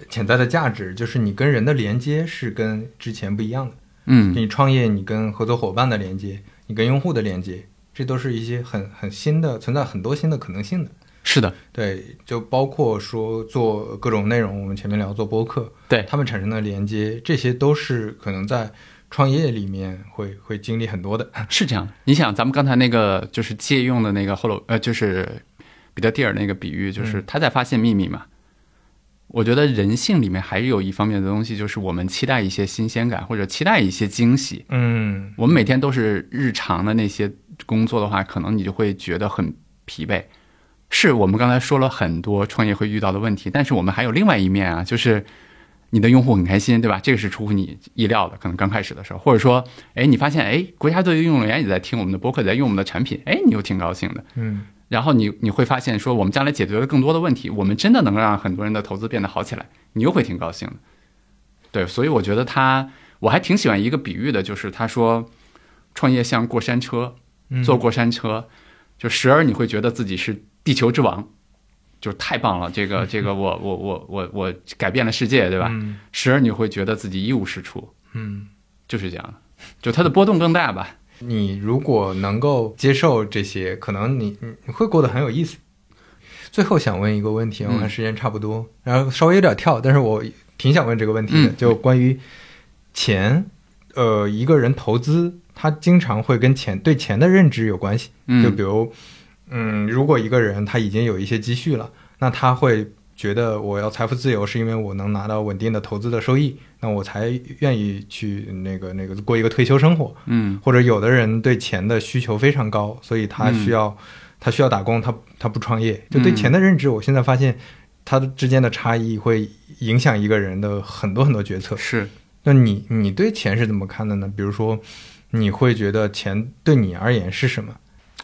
潜在的价值，就是你跟人的连接是跟之前不一样的。嗯，你创业，你跟合作伙伴的连接，你跟用户的连接，这都是一些很很新的，存在很多新的可能性的。是的，对，就包括说做各种内容，我们前面聊做播客，对他们产生的连接，这些都是可能在创业里面会会经历很多的。[laughs] 是这样。你想，咱们刚才那个就是借用的那个后楼，呃，就是彼得蒂尔那个比喻，就是他在发现秘密嘛。我觉得人性里面还是有一方面的东西，就是我们期待一些新鲜感，或者期待一些惊喜。嗯，我们每天都是日常的那些工作的话，可能你就会觉得很疲惫。是我们刚才说了很多创业会遇到的问题，但是我们还有另外一面啊，就是你的用户很开心，对吧？这个是出乎你意料的，可能刚开始的时候，或者说，哎，你发现，哎，国家队的运动员也在听我们的博客，在用我们的产品，哎，你又挺高兴的。嗯，然后你你会发现，说我们将来解决了更多的问题，我们真的能让很多人的投资变得好起来，你又会挺高兴的。对，所以我觉得他，我还挺喜欢一个比喻的，就是他说，创业像过山车，坐过山车，就时而你会觉得自己是地球之王，就是太棒了，这个这个我我我我我改变了世界，对吧？嗯时而你会觉得自己一无是处，嗯，就是这样的，就它的波动更大吧。你如果能够接受这些，可能你你你会过得很有意思。最后想问一个问题，我看时间差不多，然后稍微有点跳，但是我挺想问这个问题的，嗯就关于钱，呃，一个人投资，他经常会跟钱对钱的认知有关系。嗯就比如，嗯，如果一个人他已经有一些积蓄了，那他会觉得我要财富自由是因为我能拿到稳定的投资的收益，那我才愿意去那个那个过一个退休生活。嗯或者有的人对钱的需求非常高，所以他需要、他需要打工，他他不创业。就对钱的认知，我现在发现他之间的差异会影响一个人的很多很多决策。是，那你你对钱是怎么看的呢？比如说，你会觉得钱对你而言是什么？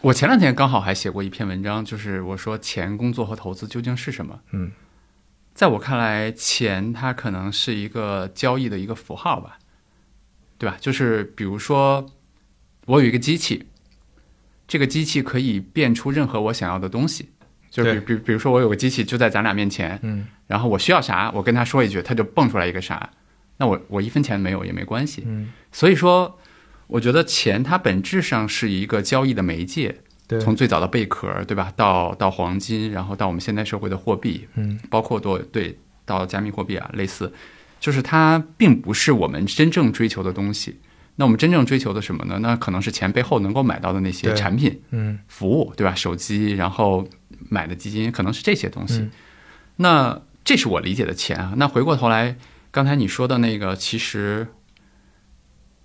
我前两天刚好还写过一篇文章，就是我说钱、工作和投资究竟是什么？嗯，在我看来，钱它可能是一个交易的一个符号吧，对吧？就是比如说，我有一个机器，这个机器可以变出任何我想要的东西。就是比比比如说，我有个机器就在咱俩面前，嗯然后我需要啥，我跟他说一句，他就蹦出来一个啥，那我我一分钱没有也没关系。嗯，所以说，我觉得钱它本质上是一个交易的媒介，对，从最早的贝壳，对吧，到到黄金，然后到我们现代社会的货币，嗯包括多对到加密货币啊，类似，就是它并不是我们真正追求的东西。那我们真正追求的什么呢？那可能是钱背后能够买到的那些产品、嗯服务，对吧？手机，然后买的基金，可能是这些东西。嗯那这是我理解的钱啊。那回过头来，刚才你说的那个，其实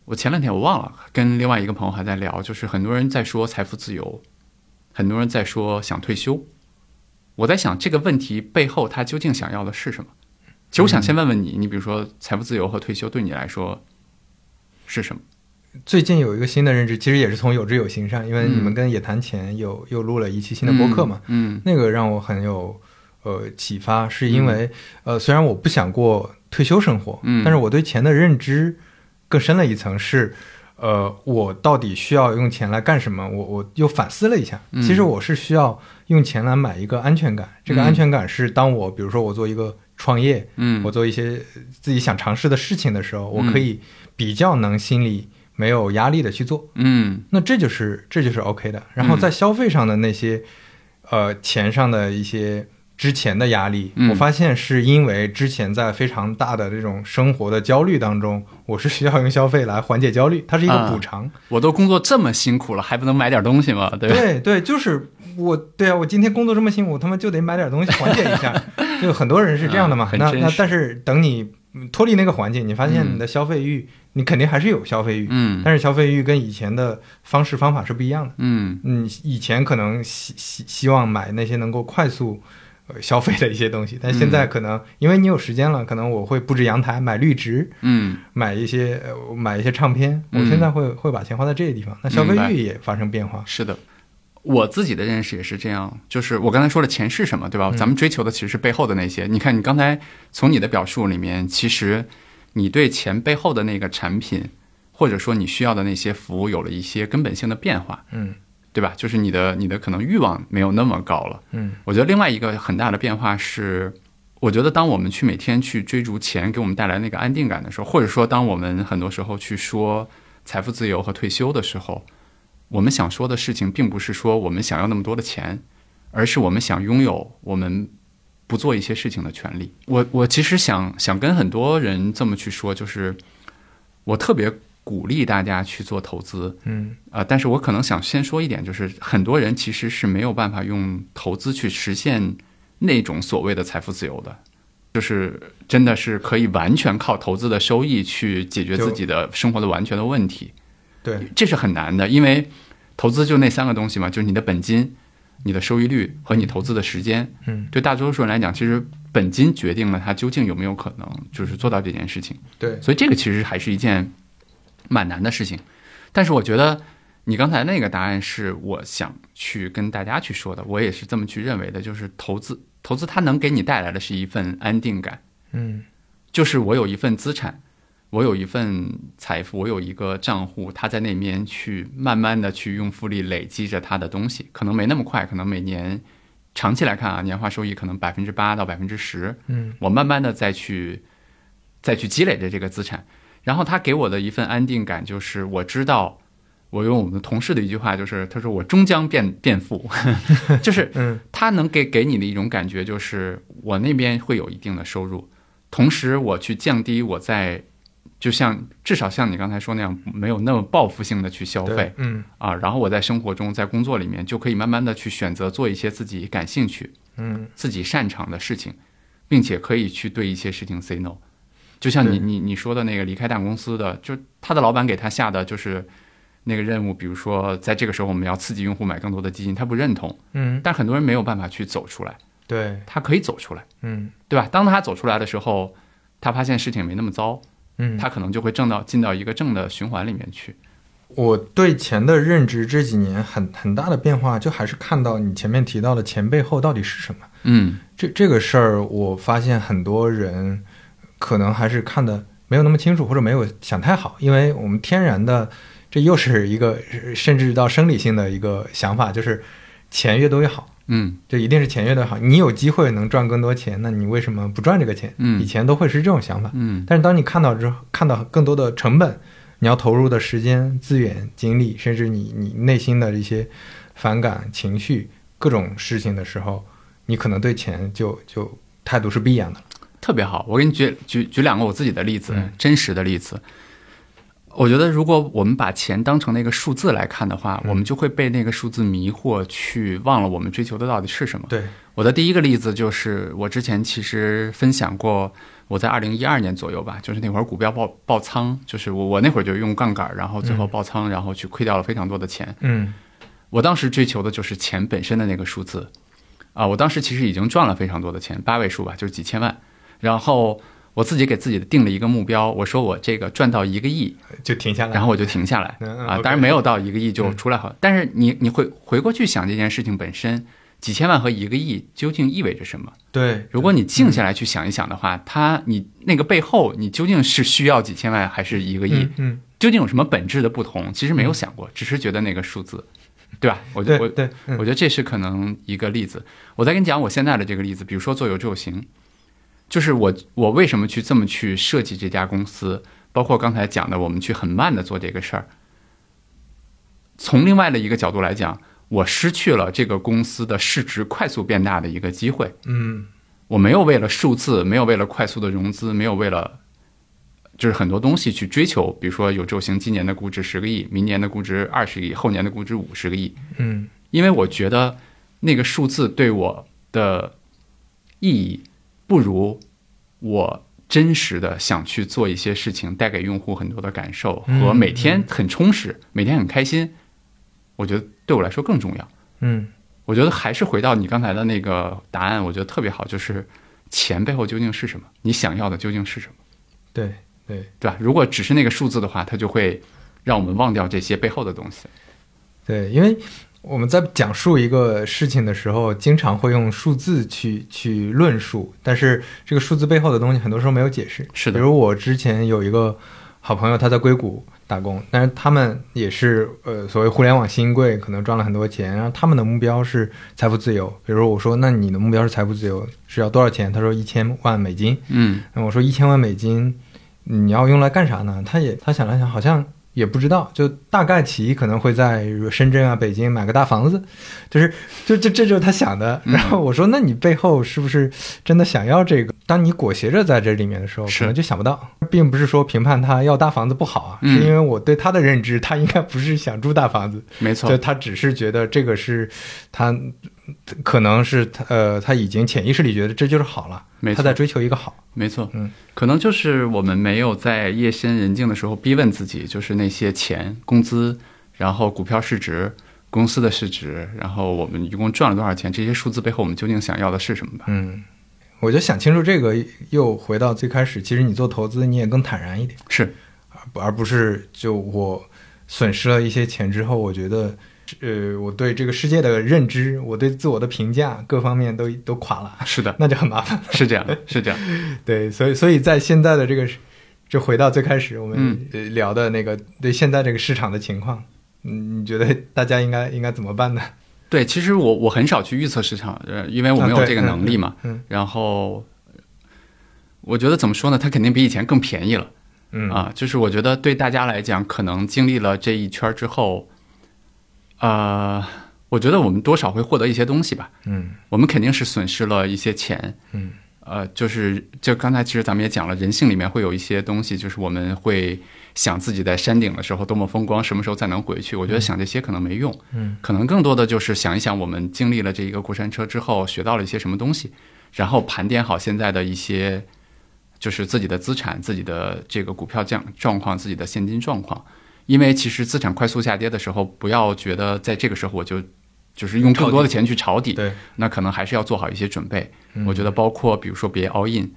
我前两天我忘了，跟另外一个朋友还在聊，就是很多人在说财富自由，很多人在说想退休。我在想这个问题背后他究竟想要的是什么？其实我想先问问你，你比如说财富自由和退休对你来说是什么？最近有一个新的认知，其实也是从有知有行上，因为嗯你们跟野谈钱有又录了一期新的播客嘛，嗯那个让我很有呃启发，是因为、呃虽然我不想过退休生活，嗯但是我对钱的认知更深了一层是。呃，我到底需要用钱来干什么？我我又反思了一下，嗯其实我是需要用钱来买一个安全感。这个嗯安全感是当我比如说我做一个创业，嗯我做一些自己想尝试的事情的时候，我嗯可以比较能心里没有压力的去做。嗯那这就是这就是 OK 的。然后在消费上的那些，呃，钱上的一些之前的压力，嗯我发现是因为之前在非常大的这种生活的焦虑当中，我是需要用消费来缓解焦虑，它是一个啊补偿。我都工作这么辛苦了，还不能买点东西吗？对？对对，就是我，对啊，我今天工作这么辛苦，我他妈就得买点东西缓解一下。[laughs] 就很多人是这样的嘛。那那但是等你嗯脱离那个环境，你发现嗯你的消费欲，你肯定还是有消费欲，嗯但是消费欲跟以前的方式方法是不一样的。嗯嗯，以前可能希希希望买那些能够快速呃消费的一些东西，但现在可能因为你有时间了，可能我会布置阳台，买绿植，嗯。买一些呃买一些唱片。我嗯现在会会把钱花在这些地方，那消费欲也发生变化。是的，我自己的认识也是这样，就是我刚才说的钱是什么，对吧？嗯。咱们追求的其实是背后的那些。你看，你刚才从你的表述里面，其实你对钱背后的那个产品，或者说你需要的那些服务，有了一些根本性的变化，嗯对吧？就是你的你的可能欲望没有那么高了。嗯我觉得另外一个很大的变化是，我觉得当我们去每天去追逐钱给我们带来那个安定感的时候，或者说当我们很多时候去说财富自由和退休的时候，我们想说的事情并不是说我们想要那么多的钱，而是我们想拥有我们不做一些事情的权利。我我其实想想跟很多人这么去说，就是我特别鼓励大家去做投资，嗯啊、但是我可能想先说一点，就是很多人其实是没有办法用投资去实现那种所谓的财富自由的，就是真的是可以完全靠投资的收益去解决自己的生活的完全的问题。对，这是很难的，因为投资就那三个东西嘛，就是你的本金、你的收益率和你投资的时间。嗯，对大多数人来讲，其实本金决定了他究竟有没有可能就是做到这件事情。对，所以这个其实还是一件蛮难的事情。但是我觉得你刚才那个答案是我想去跟大家去说的，我也是这么去认为的，就是投资，投资它能给你带来的是一份安定感，嗯就是我有一份资产。我有一份财富，我有一个账户，它在那边去慢慢的去用复利累积着它的东西，可能没那么快，可能每年长期来看啊，年化收益可能百分之八到百分之十，嗯我慢慢的再去再去积累着这个资产，然后他给我的一份安定感就是我知道，我用我们同事的一句话就是，他说我终将变变富，[laughs] 就是嗯他能给给你的一种感觉就是我那边会有一定的收入，同时我去降低我在就像至少像你刚才说那样没有那么报复性的去消费，嗯啊，然后我在生活中在工作里面就可以慢慢的去选择做一些自己感兴趣。嗯自己擅长的事情，并且可以去对一些事情 say no。就像你你你说的那个离开大公司的，就他的老板给他下的就是那个任务，比如说在这个时候我们要刺激用户买更多的基金，他不认同，嗯，但很多人没有办法去走出来，对，他可以走出来，嗯对吧？当他走出来的时候，他发现事情没那么糟，嗯，他可能就会挣到进到一个正的循环里面去。我对钱的认知这几年很很大的变化，就还是看到你前面提到的钱背后到底是什么。嗯这这个事儿，我发现很多人可能还是看的没有那么清楚，或者没有想太好，因为我们天然的，这又是一个甚至到生理性的一个想法，就是钱越多越好，嗯这一定是钱越多越好。你有机会能赚更多钱，那你为什么不赚这个钱？嗯以前都会是这种想法，嗯但是当你看到之后，看到更多的成本，你要投入的时间、资源、精力，甚至你你内心的一些反感、情绪、各种事情的时候，你可能对钱就就态度是不一样的了。特别好。我给你举举举两个我自己的例子，嗯真实的例子。我觉得，如果我们把钱当成那个数字来看的话，嗯我们就会被那个数字迷惑，去忘了我们追求的到底是什么。对，我的第一个例子就是，我之前其实分享过，我在二零一二年左右吧，就是那会儿股票爆爆仓，就是我我那会儿就用杠杆，然后最后爆仓，然后去亏掉了非常多的钱。嗯我当时追求的就是钱本身的那个数字，啊，我当时其实已经赚了非常多的钱，八位数吧，就是几千万。然后我自己给自己定了一个目标，我说我这个赚到一个亿，就停下来，然后我就停下来啊。当然没有到一个亿就出来好，但是你你会回过去想这件事情本身，几千万和一个亿究竟意味着什么？对，如果你静下来去想一想的话，它你那个背后你究竟是需要几千万还是一个亿？究竟有什么本质的不同？其实没有想过，只是觉得那个数字，对吧？我我对对，嗯我觉得这是可能一个例子。我再跟你讲我现在的这个例子，比如说做有志有行，就是我我为什么去这么去设计这家公司，包括刚才讲的我们去很慢的做这个事儿。从另外的一个角度来讲，我失去了这个公司的市值快速变大的一个机会。嗯我没有为了数字，没有为了快速的融资，没有为了就是很多东西去追求，比如说有周行今年的估值十个亿，明年的估值二十亿，后年的估值五十个亿，嗯因为我觉得那个数字对我的意义不如我真实的想去做一些事情，带给用户很多的感受嗯和每天很充实，每天很开心，我觉得对我来说更重要。嗯我觉得还是回到你刚才的那个答案，我觉得特别好，就是钱背后究竟是什么？你想要的究竟是什么？对对对吧？如果只是那个数字的话，它就会让我们忘掉这些背后的东西。对，因为我们在讲述一个事情的时候，经常会用数字去去论述，但是这个数字背后的东西，很多时候没有解释。是的比如我之前有一个好朋友，他在硅谷打工，但是他们也是呃所谓互联网新贵，可能赚了很多钱，然后他们的目标是财富自由。比如我说，那你的目标是财富自由，是要多少钱？他说一千万美金。嗯那我说一千万美金，你要用来干啥呢？他也他想了想，好像也不知道，就大概其可能会在深圳啊、北京买个大房子，[laughs] 就是就这这就是他想的。然后我说，那你背后是不是真的想要这个？当你裹挟着在这里面的时候，可能就想不到，并不是说评判他要大房子不好啊，是因为我对他的认知，他应该不是想住大房子，没错，就他只是觉得这个是他。可能是他呃，他已经潜意识里觉得这就是好了，他在追求一个好，没错，嗯，可能就是我们没有在夜深人静的时候逼问自己，就是那些钱、工资，然后股票市值、公司的市值，然后我们一共赚了多少钱，这些数字背后我们究竟想要的是什么。吧？嗯，我觉得想清楚这个，又回到最开始，其实你做投资你也更坦然一点，是，而而不是就我损失了一些钱之后，我觉得。呃，我对这个世界的认知，我对自我的评价，各方面都都垮了。是的，那就很麻烦。是这样，是这样。对，所以，所以在现在的这个，就回到最开始我们聊的那个，对现在这个市场的情况，嗯，你觉得大家应该应该怎么办呢？[laughs] 对，其实我我很少去预测市场，呃，因为我没有这个能力嘛。嗯。然后，我觉得怎么说呢？它肯定比以前更便宜了。嗯。啊，就是我觉得对大家来讲，可能经历了这一圈之后。呃，我觉得我们多少会获得一些东西吧。嗯，我们肯定是损失了一些钱。嗯，呃，就是就刚才其实咱们也讲了，人性里面会有一些东西，就是我们会想自己在山顶的时候多么风光，什么时候才能回去？我觉得想这些可能没用。嗯，可能更多的就是想一想，我们经历了这一个过山车之后，学到了一些什么东西，然后盘点好现在的一些，就是自己的资产、自己的这个股票降状况、自己的现金状况。因为其实资产快速下跌的时候，不要觉得在这个时候我就就是用更多的钱去抄底，对，那可能还是要做好一些准备。我觉得包括比如说别 all in，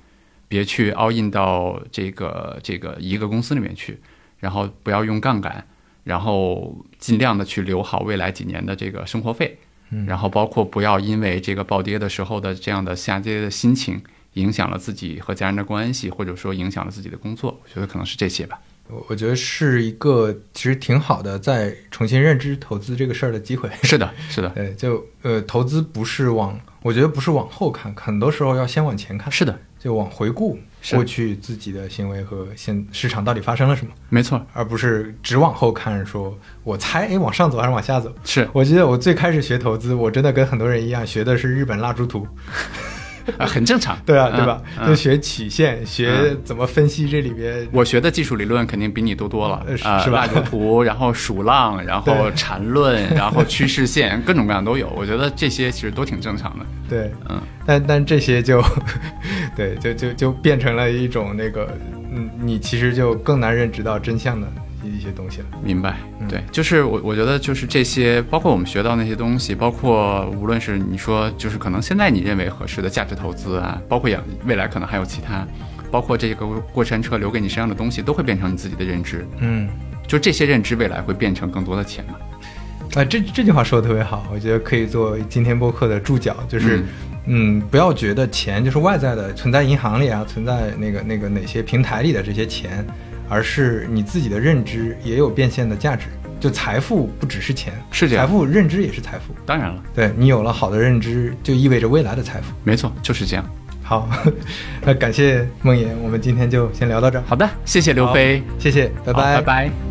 别去 all in 到这个这个一个公司里面去，然后不要用杠杆，然后尽量的去留好未来几年的这个生活费，然后包括不要因为这个暴跌的时候的这样的下跌的心情，影响了自己和家人的关系，或者说影响了自己的工作。我觉得可能是这些吧。我我觉得是一个其实挺好的，在重新认知投资这个事儿的机会。[laughs] 是的，是的，对，就呃，投资不是往，我觉得不是往后看，很多时候要先往前看。是的，就往回顾过去自己的行为和现市场到底发生了什么。没错，而不是只往后看，说我猜，哎，往上走还是往下走？是，我记得我最开始学投资，我真的跟很多人一样，学的是日本蜡烛图。[laughs] 啊，很正常，[laughs] 对啊，对吧？就学曲线，学怎么分析这里边。我学的技术理论肯定比你多多了，啊，是吧？蜡烛图，然后数浪，然后缠论，然后趋势线，各种各样都有。我觉得这些其实都挺正常的。对，嗯，但但这些就，[laughs] 对，就就就变成了一种那个，嗯，你其实就更难认知到真相的。一些东西了，明白？对，就是我，我觉得就是这些，包括我们学到那些东西，包括无论是你说，就是可能现在你认为合适的价值投资啊，包括养未来可能还有其他，包括这个过山车留给你身上的东西，都会变成你自己的认知。嗯，就这些认知，未来会变成更多的钱嘛？啊，这这句话说的特别好，我觉得可以做今天播客的注脚，就是，嗯，不要觉得钱就是外在的，存在银行里啊，存在那个那个哪些平台里的这些钱。而是你自己的认知也有变现的价值，就财富不只是钱，是这样，财富认知也是财富。当然了，对你有了好的认知，就意味着未来的财富。没错，就是这样。好，那感谢梦妍，我们今天就先聊到这儿。好的，谢谢刘飞，谢谢，拜拜，拜拜。